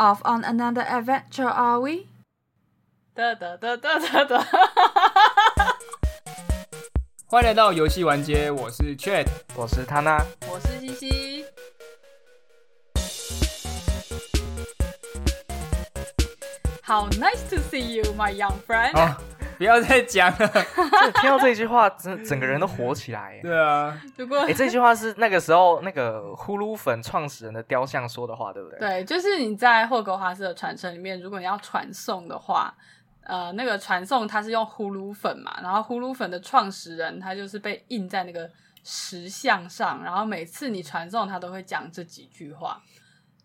Off on another adventure, are we? 哒哒哒哒哒哒！欢迎来到游戏玩街，我是 Chat。我是 Tana，，我是西西。How nice to see you, my young friend。哦，不要再讲了。这听到这句话，整整个人都火起来。对啊，如果哎，这句话是那个时候那个呼噜粉创始人的雕像说的话，对不对？对，就是你在霍格华兹的传承里面，如果你要传送的话，呃，那个传送它是用呼噜粉嘛，然后呼噜粉的创始人他就是被印在那个石像上，然后每次你传送他都会讲这几句话，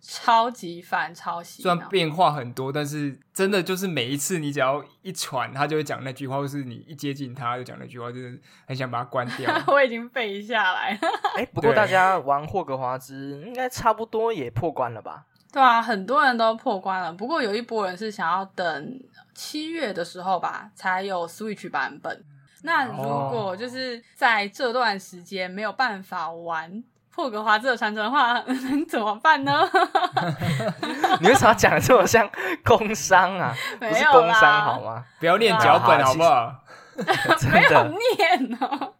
超级烦超洗。虽然变化很多，但是真的就是每一次你只要一传，他就会讲那句话，或是你一接近他就讲那句话，就是很想把它关掉。我已经背下来了。哎，不过对大家玩霍格华兹应该差不多也破关了吧？对啊，很多人都破关了，不过有一波人是想要等七月的时候吧，才有 Switch 版本。那如果就是在这段时间没有办法玩霍格华兹的传承的话，能怎么办呢？你为什么要讲的这么像工商啊？不 没有是工商啦好吗？不要念脚本啊好不好？真没有，念哦。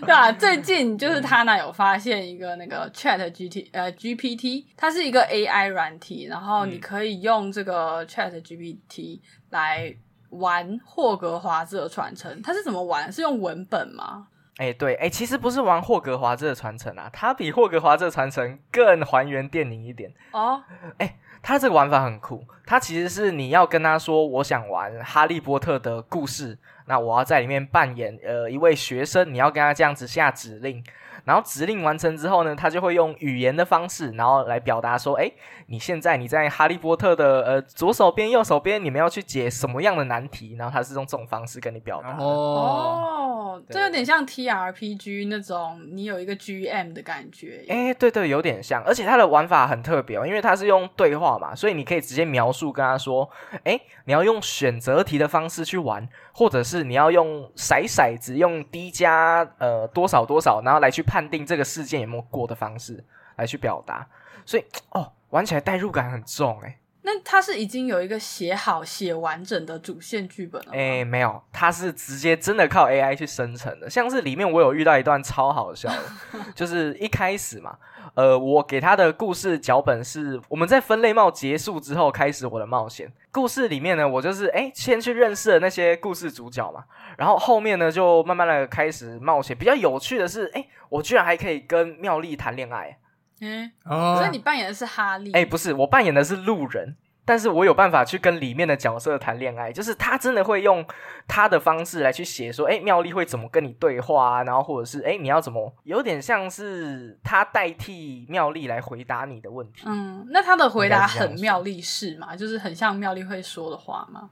对啊，最近就是他呢有发现一个那个 Chat GT 呃 GPT，它是一个 AI 软体，然后你嗯可以用这个 Chat GPT 来玩霍格华兹的传承。它是怎么玩？是用文本吗？哎，对，哎，其实不是玩霍格华兹的传承啊，它比霍格华兹的传承更还原电影一点。哦，哎它这个玩法很酷，它其实是你要跟他说，我想玩哈利波特的故事，那我要在里面扮演呃一位学生，你要跟他这样子下指令，然后指令完成之后呢，他就会用语言的方式，然后来表达说，哎，你现在你在哈利波特的呃左手边、右手边，你们要去解什么样的难题，然后他是用这种方式跟你表达的。哦，哦，这有点像 TRPG 那种，你有一个 GM 的感觉。哎，对对，有点像，而且它的玩法很特别哦，因为它是用对话嘛，所以你可以直接描述跟他说，哎，你要用选择题的方式去玩，或者是你要用骰骰子，用 D 加呃多少多少，然后来去判定这个事件有没有过的方式来去表达，所以哦，玩起来代入感很重哎。那他是已经有一个写好、写完整的主线剧本了吗？哎，没有，他是直接真的靠 AI 去生成的。像是里面我有遇到一段超好笑的，就是一开始嘛，呃，我给他的故事脚本是我们在分类帽结束之后开始我的冒险。故事里面呢，我就是哎先去认识了那些故事主角嘛，然后后面呢就慢慢的开始冒险。比较有趣的是，哎，我居然还可以跟妙丽谈恋爱。嗯，哦，所以你扮演的是哈利。哎，不是，我扮演的是路人，但是我有办法去跟里面的角色谈恋爱，就是他真的会用他的方式来去写说，哎，妙丽会怎么跟你对话啊，然后或者是哎，你要怎么，有点像是他代替妙丽来回答你的问题。嗯，那他的回答很妙丽式嘛，就是很像妙丽会说的话嘛。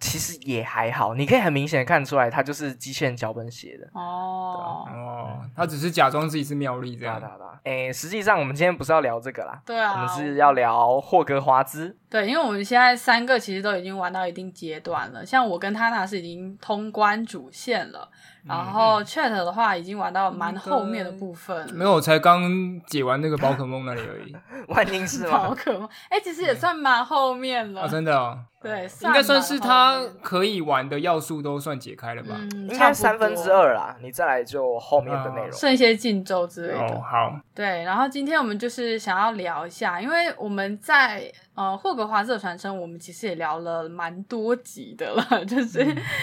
其实也还好，你可以很明显看出来，他就是机器人脚本写的。哦，哦，他只是假装自己是妙丽这样哎啊，。对啊，对啊。哎，实际上我们今天不是要聊这个啦，对啊，我们是要聊霍格华兹。对，因为我们现在三个其实都已经玩到一定阶段了，像我跟他那是已经通关主线了，然嗯后 Chat 的话已经玩到蛮后面的部分。没有，我才刚解完那个宝可梦那里而已。万宁是吗？宝可梦，哎、其实也算蛮后面了。啊，真的哦，对，应该算是他可以玩的要素都算解开了吧？嗯，应该三分之，二啦，你再来就后面的内容。剩一些禁咒之类的。哦，好，对，然后今天我们就是想要聊一下，因为我们在呃霍格华兹的传承，我们其实也聊了蛮多集的了，就是、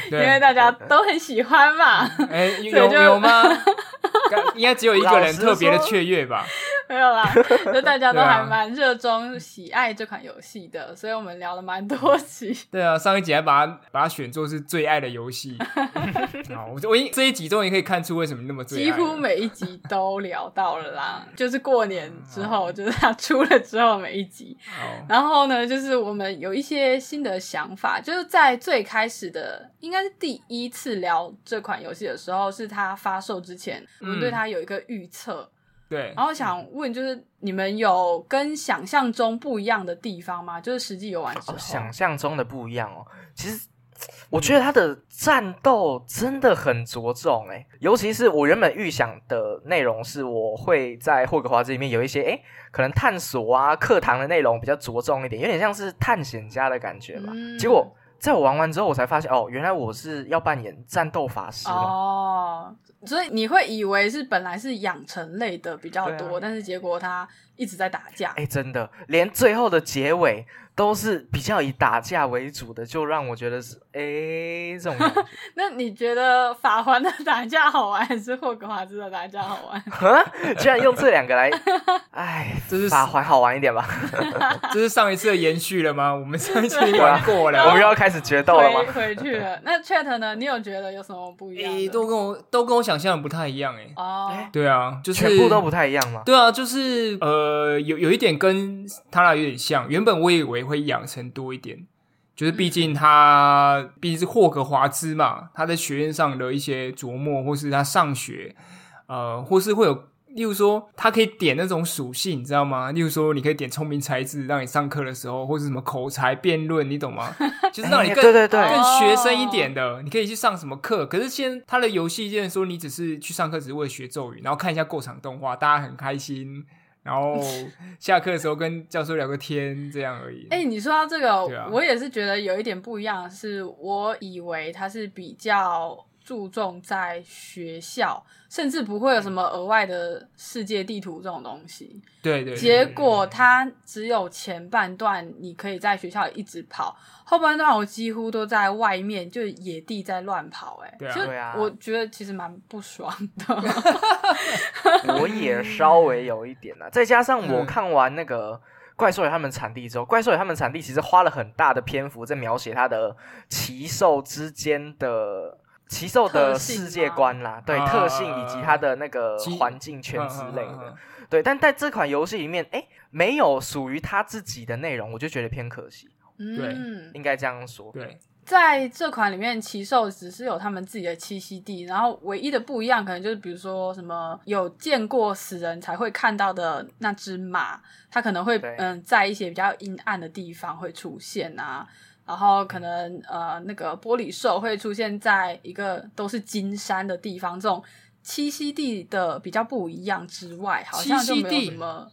因为大家都很喜欢嘛，哎，所以有就有吗？该应该只有一个人特别的雀跃吧？没有啦，就大家都还蛮热衷喜爱这款游戏的，所以我们聊了蛮多集。对啊，上一集还把它把它选作是最爱的游戏。好，我我一这一集终于可以看出为什么那么最爱几乎每一集都聊到了啦，就是过年之后，就是它出了之后每一集。然后呢，就是我们有一些新的想法，就是在最开始的，应该是第一次聊这款游戏的时候，是它发售之前，我们对它有一个预测。对，然后想问，就是你们有跟想象中不一样的地方吗？就是实际游玩之后，哦，想象中的不一样哦。其实我觉得他的战斗真的很着重诶，尤其是我原本预想的内容是，我会在霍格华兹里面有一些诶，可能探索啊、课堂的内容比较着重一点，有点像是探险家的感觉吧。嗯结果在我玩完之后，我才发现哦，原来我是要扮演战斗法师。哦，所以你会以为是本来是养成类的比较多，啊但是结果他一直在打架。哎，真的，连最后的结尾都是比较以打架为主的，就让我觉得是哎这种。那你觉得法环的打架好玩，还是霍格华兹的打架好玩？啊，居然用这两个来，哎，这是法环好玩一点吧？这是上一次的延续了吗？我们上一次已经玩过了。我们又要开始决斗了吗回？回去了。那 Chat 呢？你有觉得有什么不一样都跟我都跟我想象的不太一样诶、哦，对啊，就是全部都不太一样吗？对啊，就是呃，有有一点跟他俩有点像。原本我以为会养成多一点，就是毕竟他毕竟是霍格华兹嘛，他在学院上的一些琢磨，或是他上学，呃，或是会有，例如说他可以点那种属性，你知道吗？例如说你可以点聪明才智，让你上课的时候，或是什么口才辩论，你懂吗？就是让你哎更、对对对更学生一点的，你可以去上什么课。可是现在他的游戏就是说，你只是去上课，只是为了学咒语，然后看一下过场动画，大家很开心，然后下课的时候跟教授聊个天，这样而已。哎、你说到这个，啊我也是觉得有一点不一样，是我以为他是比较注重在学校，甚至不会有什么额外的世界地图这种东西。对对对结果它只有前半段你可以在学校一直跑，后半段我几乎都在外面，就野地在乱跑、哎，对啊就对啊我觉得其实蛮不爽的。我也稍微有一点啦，再加上我嗯看完那个。怪兽与他们产地之后，怪兽与他们产地其实花了很大的篇幅在描写它的奇兽之间的奇兽的世界观啦，对、啊特性以及它的那个其环境圈之类的。对，但在这款游戏里面，哎，没有属于他自己的内容，我就觉得偏可惜。嗯，应该这样说。对，在这款里面，奇兽只是有他们自己的栖息地，然后唯一的不一样，可能就是比如说什么有见过死人才会看到的那只马，它可能会嗯在一些比较阴暗的地方会出现啊，然后可能呃那个玻璃兽会出现在一个都是金山的地方，这种栖息地的比较不一样之外，好像就没有什么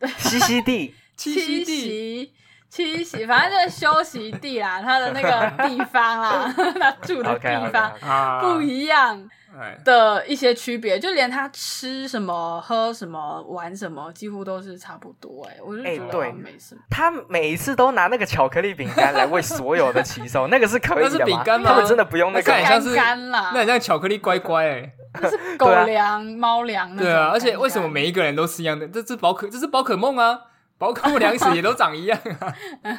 栖息地，栖息地息栖息，反正就是休息地啦，他的那个地方啦，他住的地方啊，不一样哎，的一些区别，就连他吃什么、喝什么、玩什么，几乎都是差不多、欸。哎，我就觉得哎对没什么。他每一次都拿那个巧克力饼干来喂所有的骑手，那个是可以那是的吗？饼干吗他们真的不用那个吗那看起来像是干干啦那很像巧克力乖乖哎、那是狗粮、猫粮那种对啊，而且为什么每一个人都是一样的？这是宝可，这是宝可梦啊，宝可梦粮食也都长一样啊。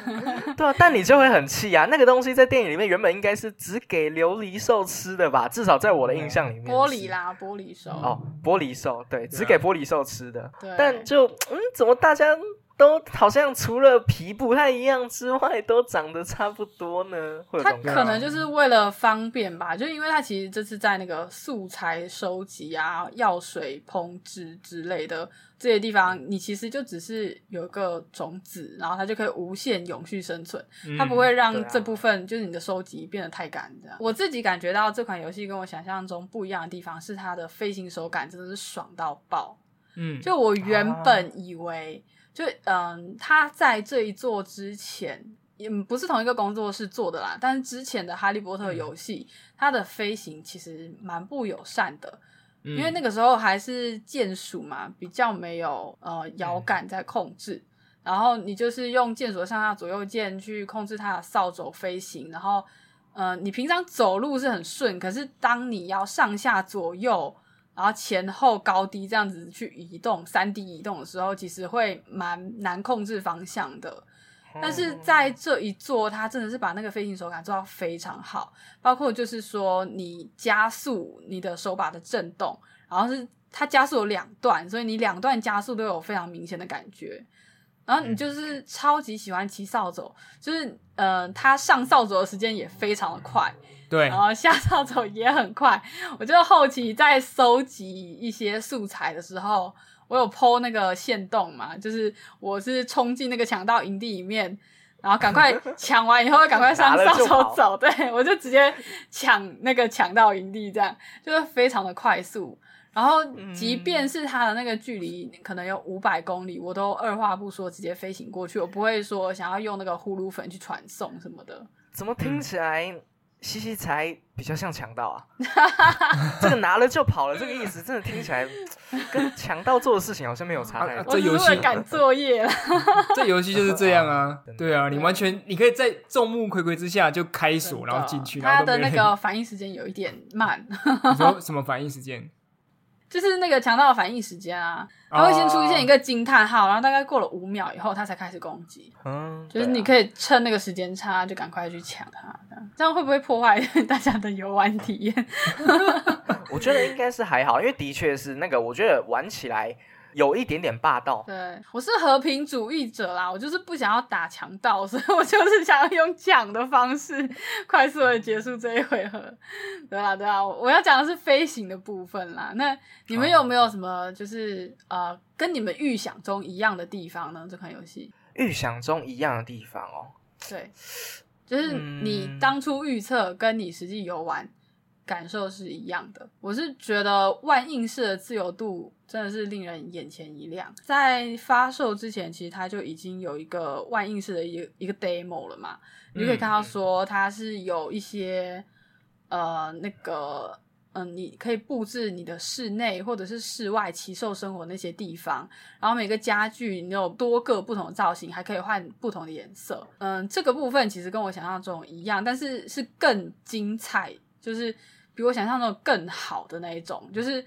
对啊，但你就会很气啊！那个东西在电影里面原本应该是只给琉璃兽吃的吧？至少在我的印象里面，玻璃。啦，玻璃兽？哦，玻璃兽，对，只给玻璃兽吃的。对，但就嗯，怎么大家都好像除了皮不太一样之外，都长得差不多呢？它可能就是为了方便吧，就因为它其实这次在那个素材收集啊、药水烹制之类的这些地方，你其实就只是有一个种子，然后它就可以无限永续生存，它不会让啊这部分就是你的收集变得太干这样。我自己感觉到这款游戏跟我想象中不一样的地方是它的飞行手感真的是爽到爆。嗯，就我原本以为，就嗯，他在这一座之前，也，不是同一个工作室做的啦，但是之前的《哈利波特》游戏，它的飞行其实蛮不友善的，因因为那个时候还是键鼠嘛，比较没有呃摇杆在控制。然后你就是用键鼠的上下左右键去控制它的扫帚飞行，然后，呃，你平常走路是很顺，可是当你要上下左右，然后前后高低这样子去移动，三 D 移动的时候，其实会蛮难控制方向的。但是在这一座，它真的是把那个飞行手感做到非常好，包括就是说你加速你的手把的震动，然后是它加速有两段，所以你两段加速都有非常明显的感觉。然后你就是超级喜欢骑扫帚，就是呃，它上扫帚的时间也非常的快，对然后下扫帚也很快。我就后期在收集一些素材的时候，我有剖那个线洞嘛，就是我是冲进那个强盗营地里面，然后赶快抢完以后赶快上拿了上就跑手走，对我就直接抢那个抢到营地，这样就是非常的快速。然后，即便是它的那个距离可能有五百公里，我都二话不说直接飞行过去，我不会说想要用那个呼噜粉去传送什么的。怎么听起来西西才比较像强盗啊？这个拿了就跑了，这个意思真的听起来跟强盗做的事情好像没有差太啊多。这游戏赶作业了。这游戏就是这样啊对啊，你完全你可以在众目睽睽之下就开锁，然后进去，然它的那。个反应时间有一点慢，你说什么反应时间？就是那个强盗的反应时间啊，它会先出现一个惊叹号，然后大概过了五秒以后，它才开始攻击。嗯，就是你。可以趁那个时间差，就赶快去抢它，这样这样会不会破坏大家的游玩体验？我觉得应该是还好，因为的确是那个，我觉得玩起来有一点点霸道。对我是和平主义者啦，我就是不想要打强盗，所以我就是想要用抢的方式快速的结束这一回合。对啦，对啦，我要讲的是飞行的部分啦。那你们有没有什么就是呃跟你们预想中一样的地方呢？这款游戏？预想中一样的地方哦，对，就是你嗯当初预测跟你实际游玩感受是一样的。我是觉得万应式的自由度真的是令人眼前一亮。在发售之前，其实它就已经有一个万应式的一个一个 demo 了嘛，你就可以看到说它是有一些呃那个。嗯，你可以布置你的室内或者是室外奇兽生活那些地方，然后每个家具你有多个不同的造型，还可以换不同的颜色。嗯，这个部分其实跟我想象中一样，但是是更精彩，就是比我想象中更好的那一种。就是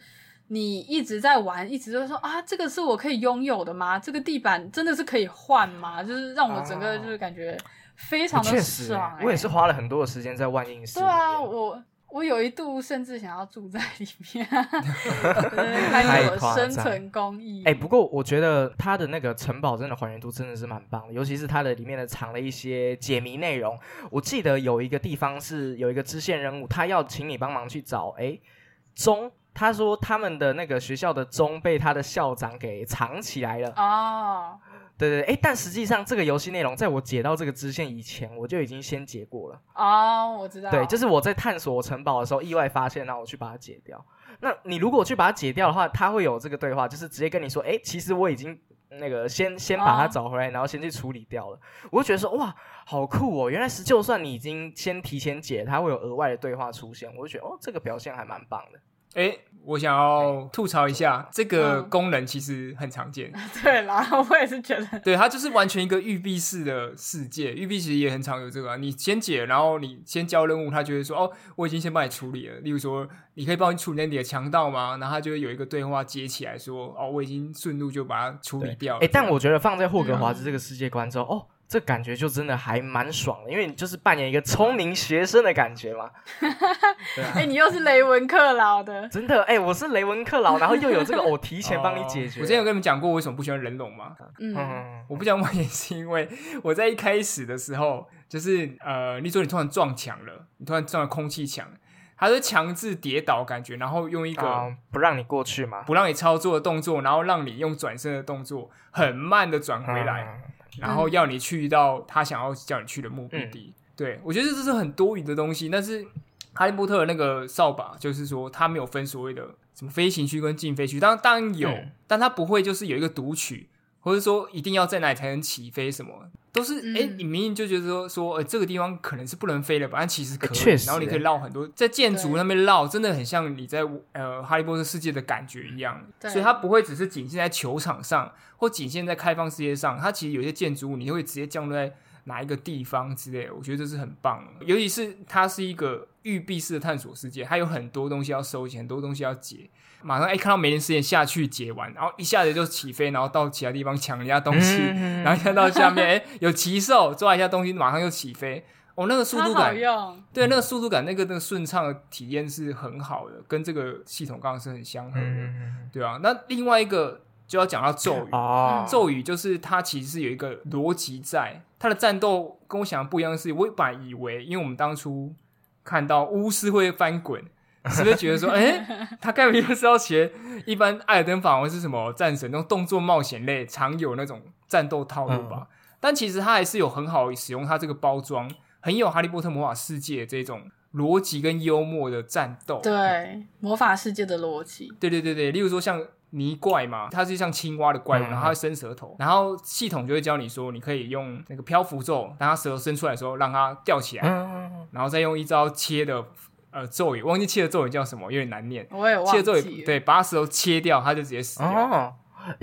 你一直在玩，一直就说啊，这个是我可以拥有的吗？这个地板真的是可以换吗？就是让我整个就是感觉非常的确实爽、欸。我也是花了很多的时间在万应室对啊，我我有一度甚至想要住在里面，对开太始我夸张生存工艺。哎、不过我觉得它的那个城堡真的还原度真的是蛮棒的，尤其是它的里面的藏了一些解谜内容。我记得有一个地方是有一个支线任务，他要请你帮忙去找哎钟，他说他们的那个学校的钟被他的校长给藏起来了。哦，对对对，哎，但实际上这个游戏内容在我解到这个支线以前，我就已经先解过了。哦，我知道，对，就是我在探索城堡的时候意外发现，然后我去把它解掉。那你如果去把它解掉的话，它会有这个对话，就是直接跟你说，哎，其实我已经那个先先把它哦找回来，然后先去处理掉了。我就觉得说，哇，好酷哦！原来是就算你已经先提前解，它会有额外的对话出现。我就觉得，哦，这个表现还蛮棒的。哎，我想要吐槽一下，这个嗯功能其实很常见。对啦，我也是觉得，对，它就是完全一个育碧式的世界。育碧其实也很常有这个、啊，你先解，然后你先交任务，他就会说：“哦，我已经先帮你处理了。”例如说，你可以帮你处理你的强盗吗？然后他就会有一个对话接起来说：“哦，我已经顺路就把它处理掉了。”哎，但我觉得放在霍格嗯华兹这个世界观之后，哦。这感觉就真的还蛮爽的，因为你就是扮演一个聪明学生的感觉嘛。对啊哎、你又是雷文克劳的，真的，哎、我是雷文克劳，然后又有这个我提前帮你解决。我之前有跟你们讲过，为什么不喜欢人龙吗？嗯，嗯，我不讲原因是因为我在一开始的时候，就是呃，你说你突然撞墙了，你突然撞了空气墙，它是强制跌倒感觉，然后用一个啊，不让你过去嘛，不让你操作的动作，然后让你用转身的动作很慢的转回来，嗯然后要你去到他想要叫你去的目的地。对我觉得这是很多余的东西，但是哈利波特那个扫把，就是说他没有分所谓的什么飞行区跟禁飞区，当当然有，嗯但他不会就是有一个读取，或者说一定要在哪里才能起飞什么。都是嗯哎、诶你明明就觉得说说，呃，这个地方可能是不能飞的吧，但其实可以，确实然后你可以绕很多，在建筑对那边绕，真的很像你在呃哈利波特世界的感觉一样。对所以它不会只是仅限在球场上，或仅限在开放世界上，它其实有些建筑物你会直接降落在哪一个地方之类的，我觉得这是很棒的。尤其是它是一个玉璧式的探索世界，它有很多东西要收集，很多东西要解。马上哎看到每年时间下去解完，然后一下子就起飞，然后到其他地方抢人家东西，嗯然后看到下面哎有奇兽抓一下东西，马上就起飞。哦，那个速度感，用，对那个速度感，那个那个顺畅的体验是很好的，跟这个系统刚刚是很相合的。嗯，对啊，那另外一个就要讲到咒语，哦，咒语就是它其实是有一个逻辑在，它的战斗跟我想的不一样的是，我本来以为，因为我们当初看到巫师会翻滚，是不是觉得说，哎、他该不会就是要学一般艾尔登法王是什么战神那种动作冒险类常有那种战斗套路吧？但其实他还是有很好使用它这个包装，很有哈利波特魔法世界这种逻辑跟幽默的战斗。对魔法世界的逻辑，对对对对，例如说像泥怪嘛，它是像青蛙的怪物，嗯然后它会伸舌头，然后系统就会教你说，你可以用那个漂浮咒，当它舌头伸出来的时候，让它吊起来，嗯，然后再用一招切的呃咒语，忘记切的咒语叫什么，有点难念。我也忘切的咒语。对，把它舌头切掉，它就直接死掉。哦，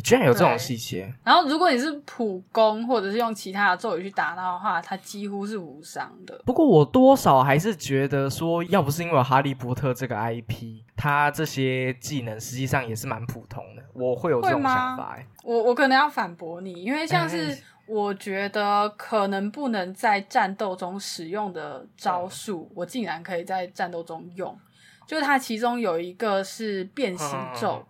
居然有这种对细节，然后如果你是普攻或者是用其他的咒语去打它的话，它几乎是无伤的。不过我多少还是觉得说，要不是因为哈利波特这个 IP，他这些技能实际上也是蛮普通的，我会有这种想法、欸。我我可能要反驳你，因为像是哎我觉得可能不能在战斗中使用的招数，我竟然可以在战斗中用。就是它其中有一个是变形咒，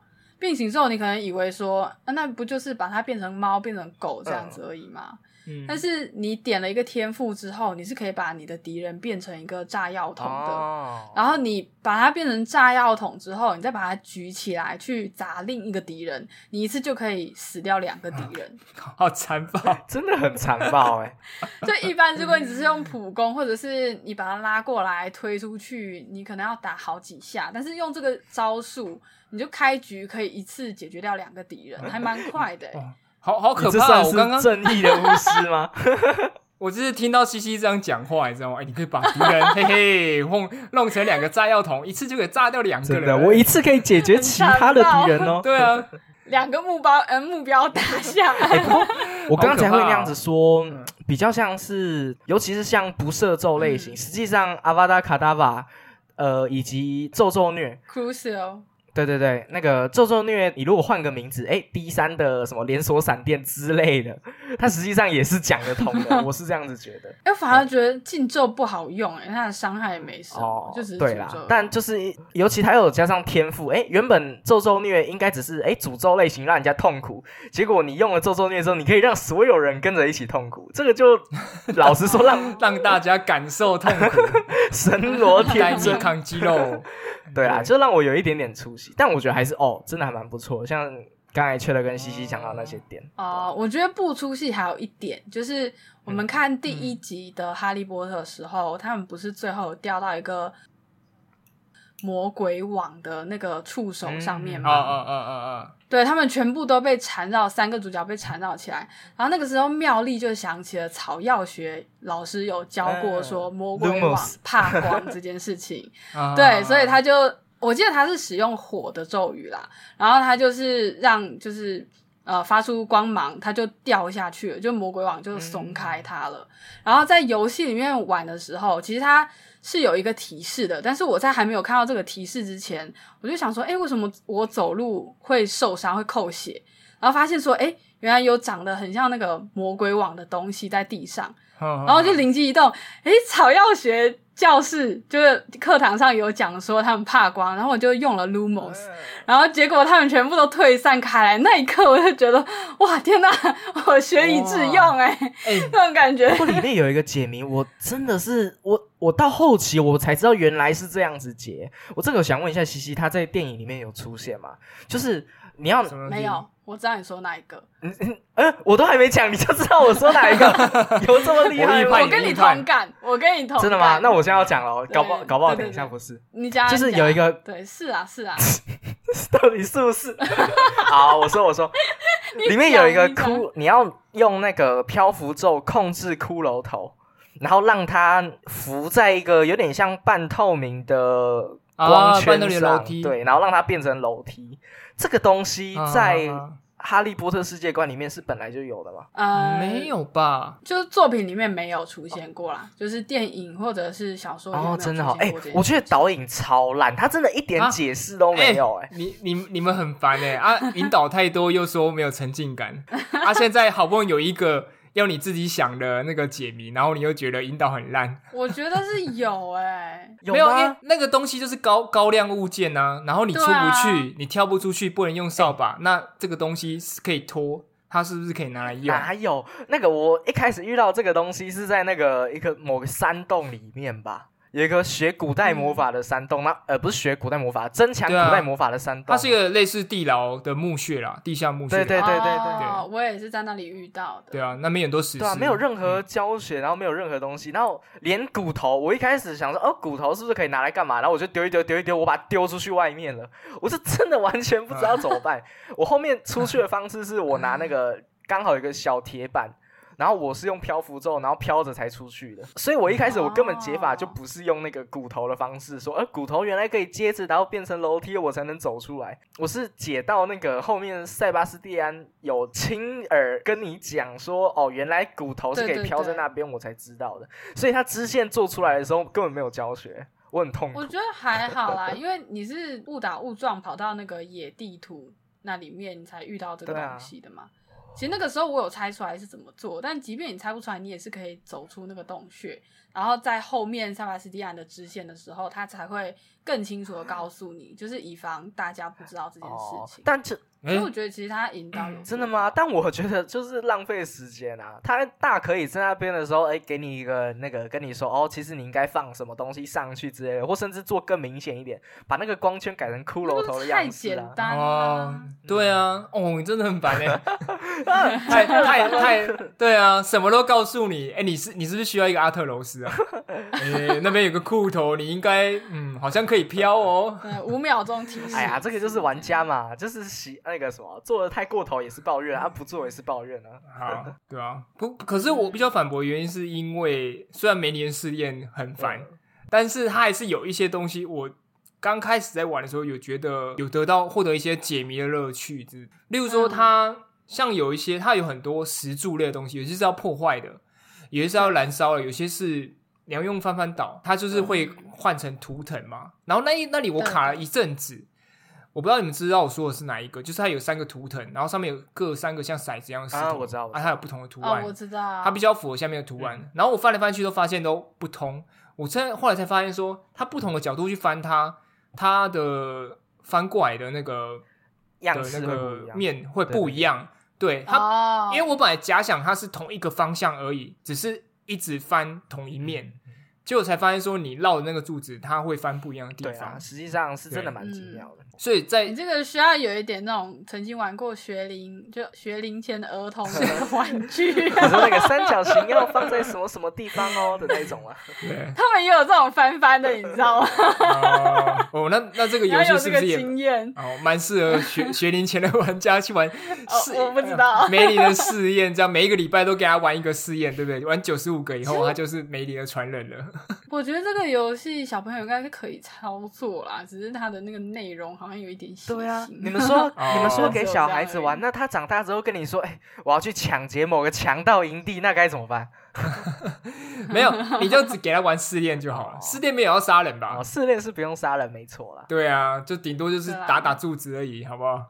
嗯变形咒你可能以为说，啊、那不就是把它变成猫、变成狗这样子而已吗？嗯，但是你点了一个天赋之后，你是可以把你的敌人变成一个炸药桶的。哦，然后你把它变成炸药桶之后，你再把它举起来去砸另一个敌人，你一次就可以死掉两个敌人。好残暴。真的很残暴哎、就一般如果你只是用普攻，或者是你把它拉过来推出去，你可能要打好几下。但是用这个招数，你就开局可以一次解决掉两个敌人，还蛮快的 欸、好好可怕、哦！我刚刚正义的巫师吗？我就是听到西西这样讲话，你知道吗？哎，你可以把敌人嘿嘿弄弄成两个炸药桶，一次就可以炸掉两个人。我一次可以解决其他的敌人哦。对啊，两个目标呃目标打下来。我刚刚才会那样子说比较像是，尤其是像不射咒类型，实际上阿巴达卡达瓦，呃，以及咒咒虐，Crucial，对对对，那个咒咒虐，你如果换个名字，哎，D 三的什么连锁闪电之类的，它实际上也是讲得通的，我是这样子觉得。哎，反而觉得禁咒不好用，哎，它的伤害也没什么，哦就只是对啦诅咒，但就是尤其他又有加上天赋，哎，原本咒咒虐应该只是哎诅咒类型让人家痛苦，结果你用了咒咒虐之后，你可以让所有人跟着一起痛苦，这个就 老实说让 让大家感受痛苦，神罗带天真，你抗肌肉。对啊，就让我有一点点出息，但我觉得还是哦，真的还蛮不错，像刚才缺了跟西西讲到那些点，哦，我觉得不出戏还有一点，就是我们看第一集的《哈利波特》的时候，他们不是最后掉到一个魔鬼网的那个触手上面吗？啊啊啊啊啊！对他们全部都被缠绕，三个主角被缠绕起来。然后那个时候，妙丽就想起了草药学老师有教过说魔鬼网怕光这件事情。啊对，所以他就我记得他是使用火的咒语啦，然后他就是让就是呃发出光芒，他就掉下去了，就魔鬼网就松开他了。然后在游戏里面玩的时候，其实他是有一个提示的，但是我在还没有看到这个提示之前，我就想说，哎，为什么我走路会受伤会扣血？然后发现说，哎，原来有长得很像那个魔鬼网的东西在地上。然然后就灵机一动，诶，草药学教室就是课堂上有讲说他们怕光，然后我就用了 Lumos，然后结果他们全部都退散开来。那一刻我就觉得，哇，天哪，我学以致用、诶，哎，那种感觉不。过里面有一个解谜，我真的是我我到后期我才知道原来是这样子解。我这个想问一下西西，他在电影里面有出现吗？就是你要没有，我知道你说哪一个，嗯嗯，我都还没讲，你就知道我说哪一个，有这么厉害吗？我跟你同感，我跟你同感。真的吗？那我现在要讲了哦，搞不好搞不好等一下不是，你讲，就是有一个对，是啊，是啊，到底是不是？好，我说我说，里面有一个骷，你要用那个漂浮咒控制骷髅头，然后让它浮在一个有点像半透明的光圈的上，楼梯。对，然后让它变成楼梯。这个东西啊在哈利波特世界观里面是本来就有的吗？呃，没，有吧？就是作品里面没有出现过啦，就是电影或者是小说里面没哦，真的好，哎我觉得导演超烂，他真的一点啊解释都没有、哎、你你你们很烦哎、啊！引导太多又说没有沉浸感 啊！现在好不容易有一个要你自己想的那个解谜，然后你又觉得引导很烂，我觉得是有哎、有 没有？因为吗？那个东西就是高高亮物件呐、然后你出不去，你跳不出去，不能用扫把，那这个东西是可以拖，它是不是可以拿来用？哪有那个？我一开始遇到这个东西是在那个一个某个山洞里面吧，有一个学古代魔法的山洞，那呃不是学古代魔法，增强古代魔法的山洞。它是一个类似地牢的墓穴啦，地下墓穴。对对对对对哦，我也是在那里遇到的。对啊，那边有很多石。对啊，没有任何嗯教学，然后没有任何东西，然后连骨头，我一开始想说，哦，骨头是不是可以拿来干嘛？然后我就丢一丢，丢一丢，我把它丢出去外面了。我是真的完全不知道怎么办。我后面出去的方式是我拿那个刚好有一个小铁板。然后我是用漂浮咒，然后飘着才出去的，所以我一开始我根本解法就不是用那个骨头的方式，说，呃，骨头原来可以接着，然后变成楼梯，我才能走出来。我是解到那个后面塞巴斯蒂安有亲耳跟你讲说，哦，原来骨头是可以飘在那边，我才知道的。所以他支线做出来的时候根本没有教学，我很痛苦我。觉得还好啦，因为你是误打误撞跑到那个野地图那里面，你才遇到这个东西的嘛。其实那个时候我有猜出来是怎么做，但即便你猜不出来，你也是可以走出那个洞穴，然后在后面塞巴斯蒂安的支线的时候，他才会更清楚的告诉你，就是以防大家不知道这件事哦情。，但这哎所以我觉得其实他引导有真的吗？但我觉得就是浪费时间啊！他大可以在那边的时候，哎，给你一个那个跟你说，哦，其实你应该放什么东西上去之类的，或甚至做更明显一点，把那个光圈改成骷髅头的样子啊。简单哦了。，对啊，哦，你真的很烦哎，太太太，对啊，什么都告诉你，哎，你是你是不是需要一个阿特柔斯啊？哎，那边有个裤头，你应该嗯，好像可以飘哦。对，五秒钟提示。哎呀，这个就是玩家嘛，就是喜那个什么，做的太过头也是抱怨，啊不做也是抱怨啊。好，对啊，不，可是我比较反驳的原因是因为虽然每年试验很烦，但是它还是有一些东西我。刚开始在玩的时候，有觉得有得到获得一些解谜的乐趣，之例如说，它像有一些它有很多石柱类的东西，有些是要破坏的，有些是要燃烧了，有些是你要用翻翻岛，它就是会换成图腾嘛。然后那一那里我卡了一阵子，我不知道你们知道我说的是哪一个，就是它有三个图腾，然后上面有各三个像骰子一样的石头，啊我知道它有不同的图哦案，，我知道。它比较符合下面的图案。然后我翻来翻去都发现都不通，我现在后来才发现说，它不同的角度去翻它，它的翻过来的那个样的那个。面会不一样。对它，哦，因为我本来假想它是同一个方向而已，只是一直翻同一面，结果才发现说你绕的那个柱子，它会翻不一样的地对方。啊，实际上是真的蛮奇妙的。所以在你这个需要有一点那种曾经玩过学龄，就学龄前的儿童的玩具，可是那个三角形要放在什么什么地方哦的那种啊。对他们也有这种翻翻的，你知道吗？哦哦，那那这个游戏是不是也经验。哦，蛮适合学 学龄前的玩家去玩试、哦我不知道梅林的试验，这样每一个礼拜都给他玩一个试验，对不对？玩九十五个以后，他就是梅林的传人了。我觉得这个游戏小朋友应该是可以操作啦，只是它的那个内容好像有一点血对啊，你们说哦你们说给小孩子玩，那他长大之后跟你说，哎，我要去抢劫某个强盗营地，那该怎么办？没有，你就只给他玩试炼就好了。试炼没有要杀人吧哦，？试炼是不用杀人，没错啦。对啊，就顶多就是打打柱子而已，好不好？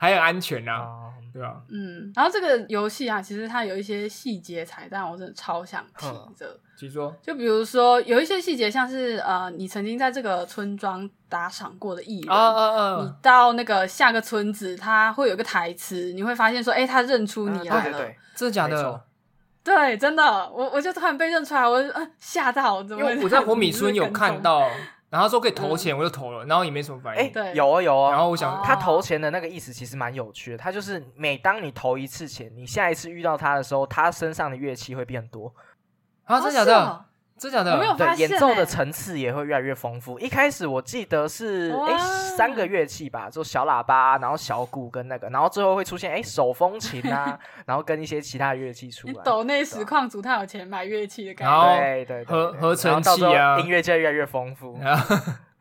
还很安全啊，哦，对啊？嗯，然后这个游戏啊，其实它有一些细节彩蛋，我真的超想提的。请说。就比如说有一些细节，像是呃，你曾经在这个村庄打赏过的艺人，哦哦哦你啊！到那个下个村子，他会有个台词，你会发现说，哎、他认出你来了。对对对，真的假的？对真的，我我就突然被认出来，我吓到，怎么？因为我在火米村有看到，然后说可以投钱，我就投了，然后也没什么反哎应。哎，有啊有啊。然后我想哦，他投钱的那个意思其实蛮有趣的，他就是每当你投一次钱，你下一次遇到他的时候，他身上的乐器会变多，啊，哦真的假的？真的假我没有的？对发，现演奏的欸层次也会越来越丰富。一开始我记得是哇哎三个乐器吧，就小喇叭，然后小鼓跟那个，然后最后会出现哎手风琴啊，然然后跟一些其他的乐器出你来。抖内实况组他有钱买乐器的感然觉，对对对对合合成然后到时候器啊音乐界越来越丰富。然后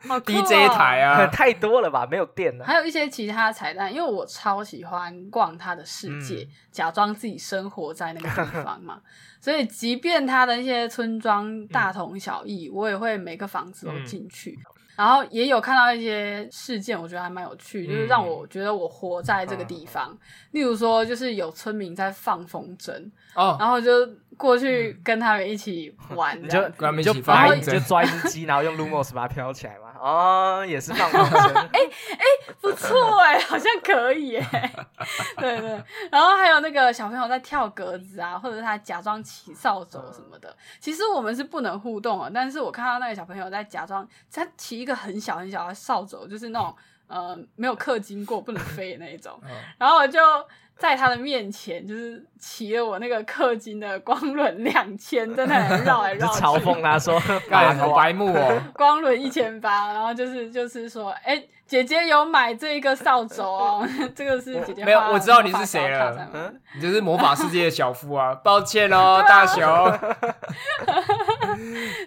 好酷 DJ 哦台啊，太多了吧？没有电了。还有一些其他彩蛋，因为我超喜欢逛他的世界，嗯假装自己生活在那个地方嘛。所以，即便他的那些村庄大同小异，我也会每个房子都进去。然后也有看到一些事件，我觉得还蛮有趣，就是让我觉得我活在这个地方。例如说，就是有村民在放风筝，哦，然后就过去跟他们一起玩 你这样就跟他们一起你就放风筝把你就抓一只鸡，然后用 Lumos 把它飘起来嘛。哦，也是放风筝。哎哎不错哎、好像可以哎、对对，然后还有那个小朋友在跳格子啊，或者是他假装骑扫帚什么的。其实我们是不能互动的，但是我看到那个小朋友在假装他骑一个很小很小的扫帚，就是那种呃没有氪金过不能飞的那一种，嗯然后我就在他的面前 就是骑了我那个氪金的光轮两千，在那里绕来就绕去，嘲讽他说：“ 干好白目哦！光轮一千八，然后就是就是说，哎、姐姐有买这一个扫帚哦，这个是姐姐没有我知道你是谁了你就是魔法世界的小夫啊！抱歉哦，大雄，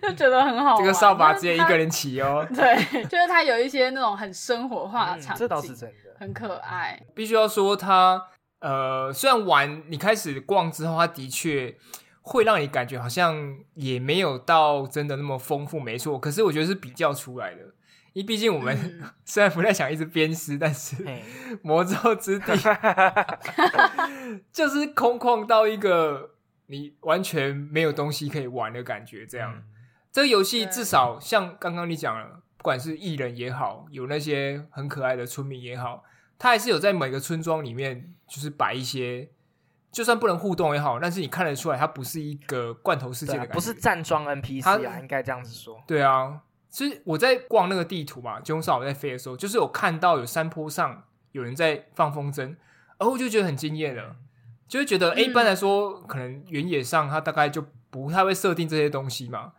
就觉得很好玩。这个扫把只有一个人骑哦。对，就是他有一些那种很生活化的场景，嗯这倒是真的。很可爱。必须要说他，呃，虽然玩你开始逛之后，它的确会让你感觉好像也没有到真的那么丰富，没错。可是我觉得是比较出来的，因为毕竟我们、嗯 虽然不太想一直鞭尸，但是嘿 魔咒之地 就是空旷到一个你完全没有东西可以玩的感觉，这样。嗯这个游戏至少像刚刚你讲了，不管是艺人也好，有那些很可爱的村民也好，他还是有在每个村庄里面，就是摆一些，就算不能互动也好，但是你看得出来，它不是一个罐头世界的感觉，不是站桩 NPC 他啊，应该这样子说。对啊，其实我在逛那个地图嘛，金少我在飞的时候，就是有看到有山坡上有人在放风筝，然后我就觉得很惊艳了，就会觉得，哎、嗯一般来说，可能原野上它大概就不太会设定这些东西嘛，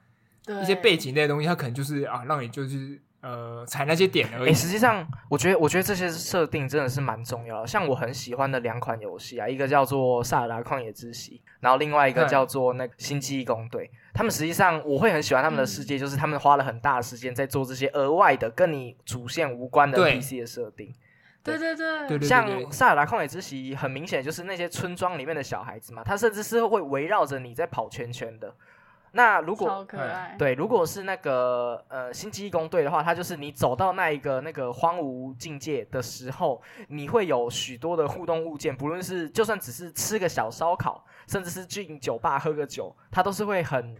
对，一些背景类的东西，它可能就是啊，让你就是呃踩那些点而哎、已。实际上，我觉得，我觉得这些设定真的是蛮重要的。像我很喜欢的两款游戏啊，一个叫做《萨尔达旷野之息》，然后另外一个嗯叫做那个《星际义工队》。他们实际上，我会很喜欢他们的世界，就是他们花了很大的时间在做这些额外的跟你主线无关的对 NPC 的设定。对对对像对《萨尔达旷野之息》，很明显就是那些村庄里面的小孩子嘛，他甚至是会围绕着你在跑圈圈的。那如果超可爱。对，如果是那个呃星际义工队的话，它就是你走到那一个那个荒芜境界的时候，你会有许多的互动物件，不论是就算只是吃个小烧烤，甚至是进酒吧喝个酒，它都是会很。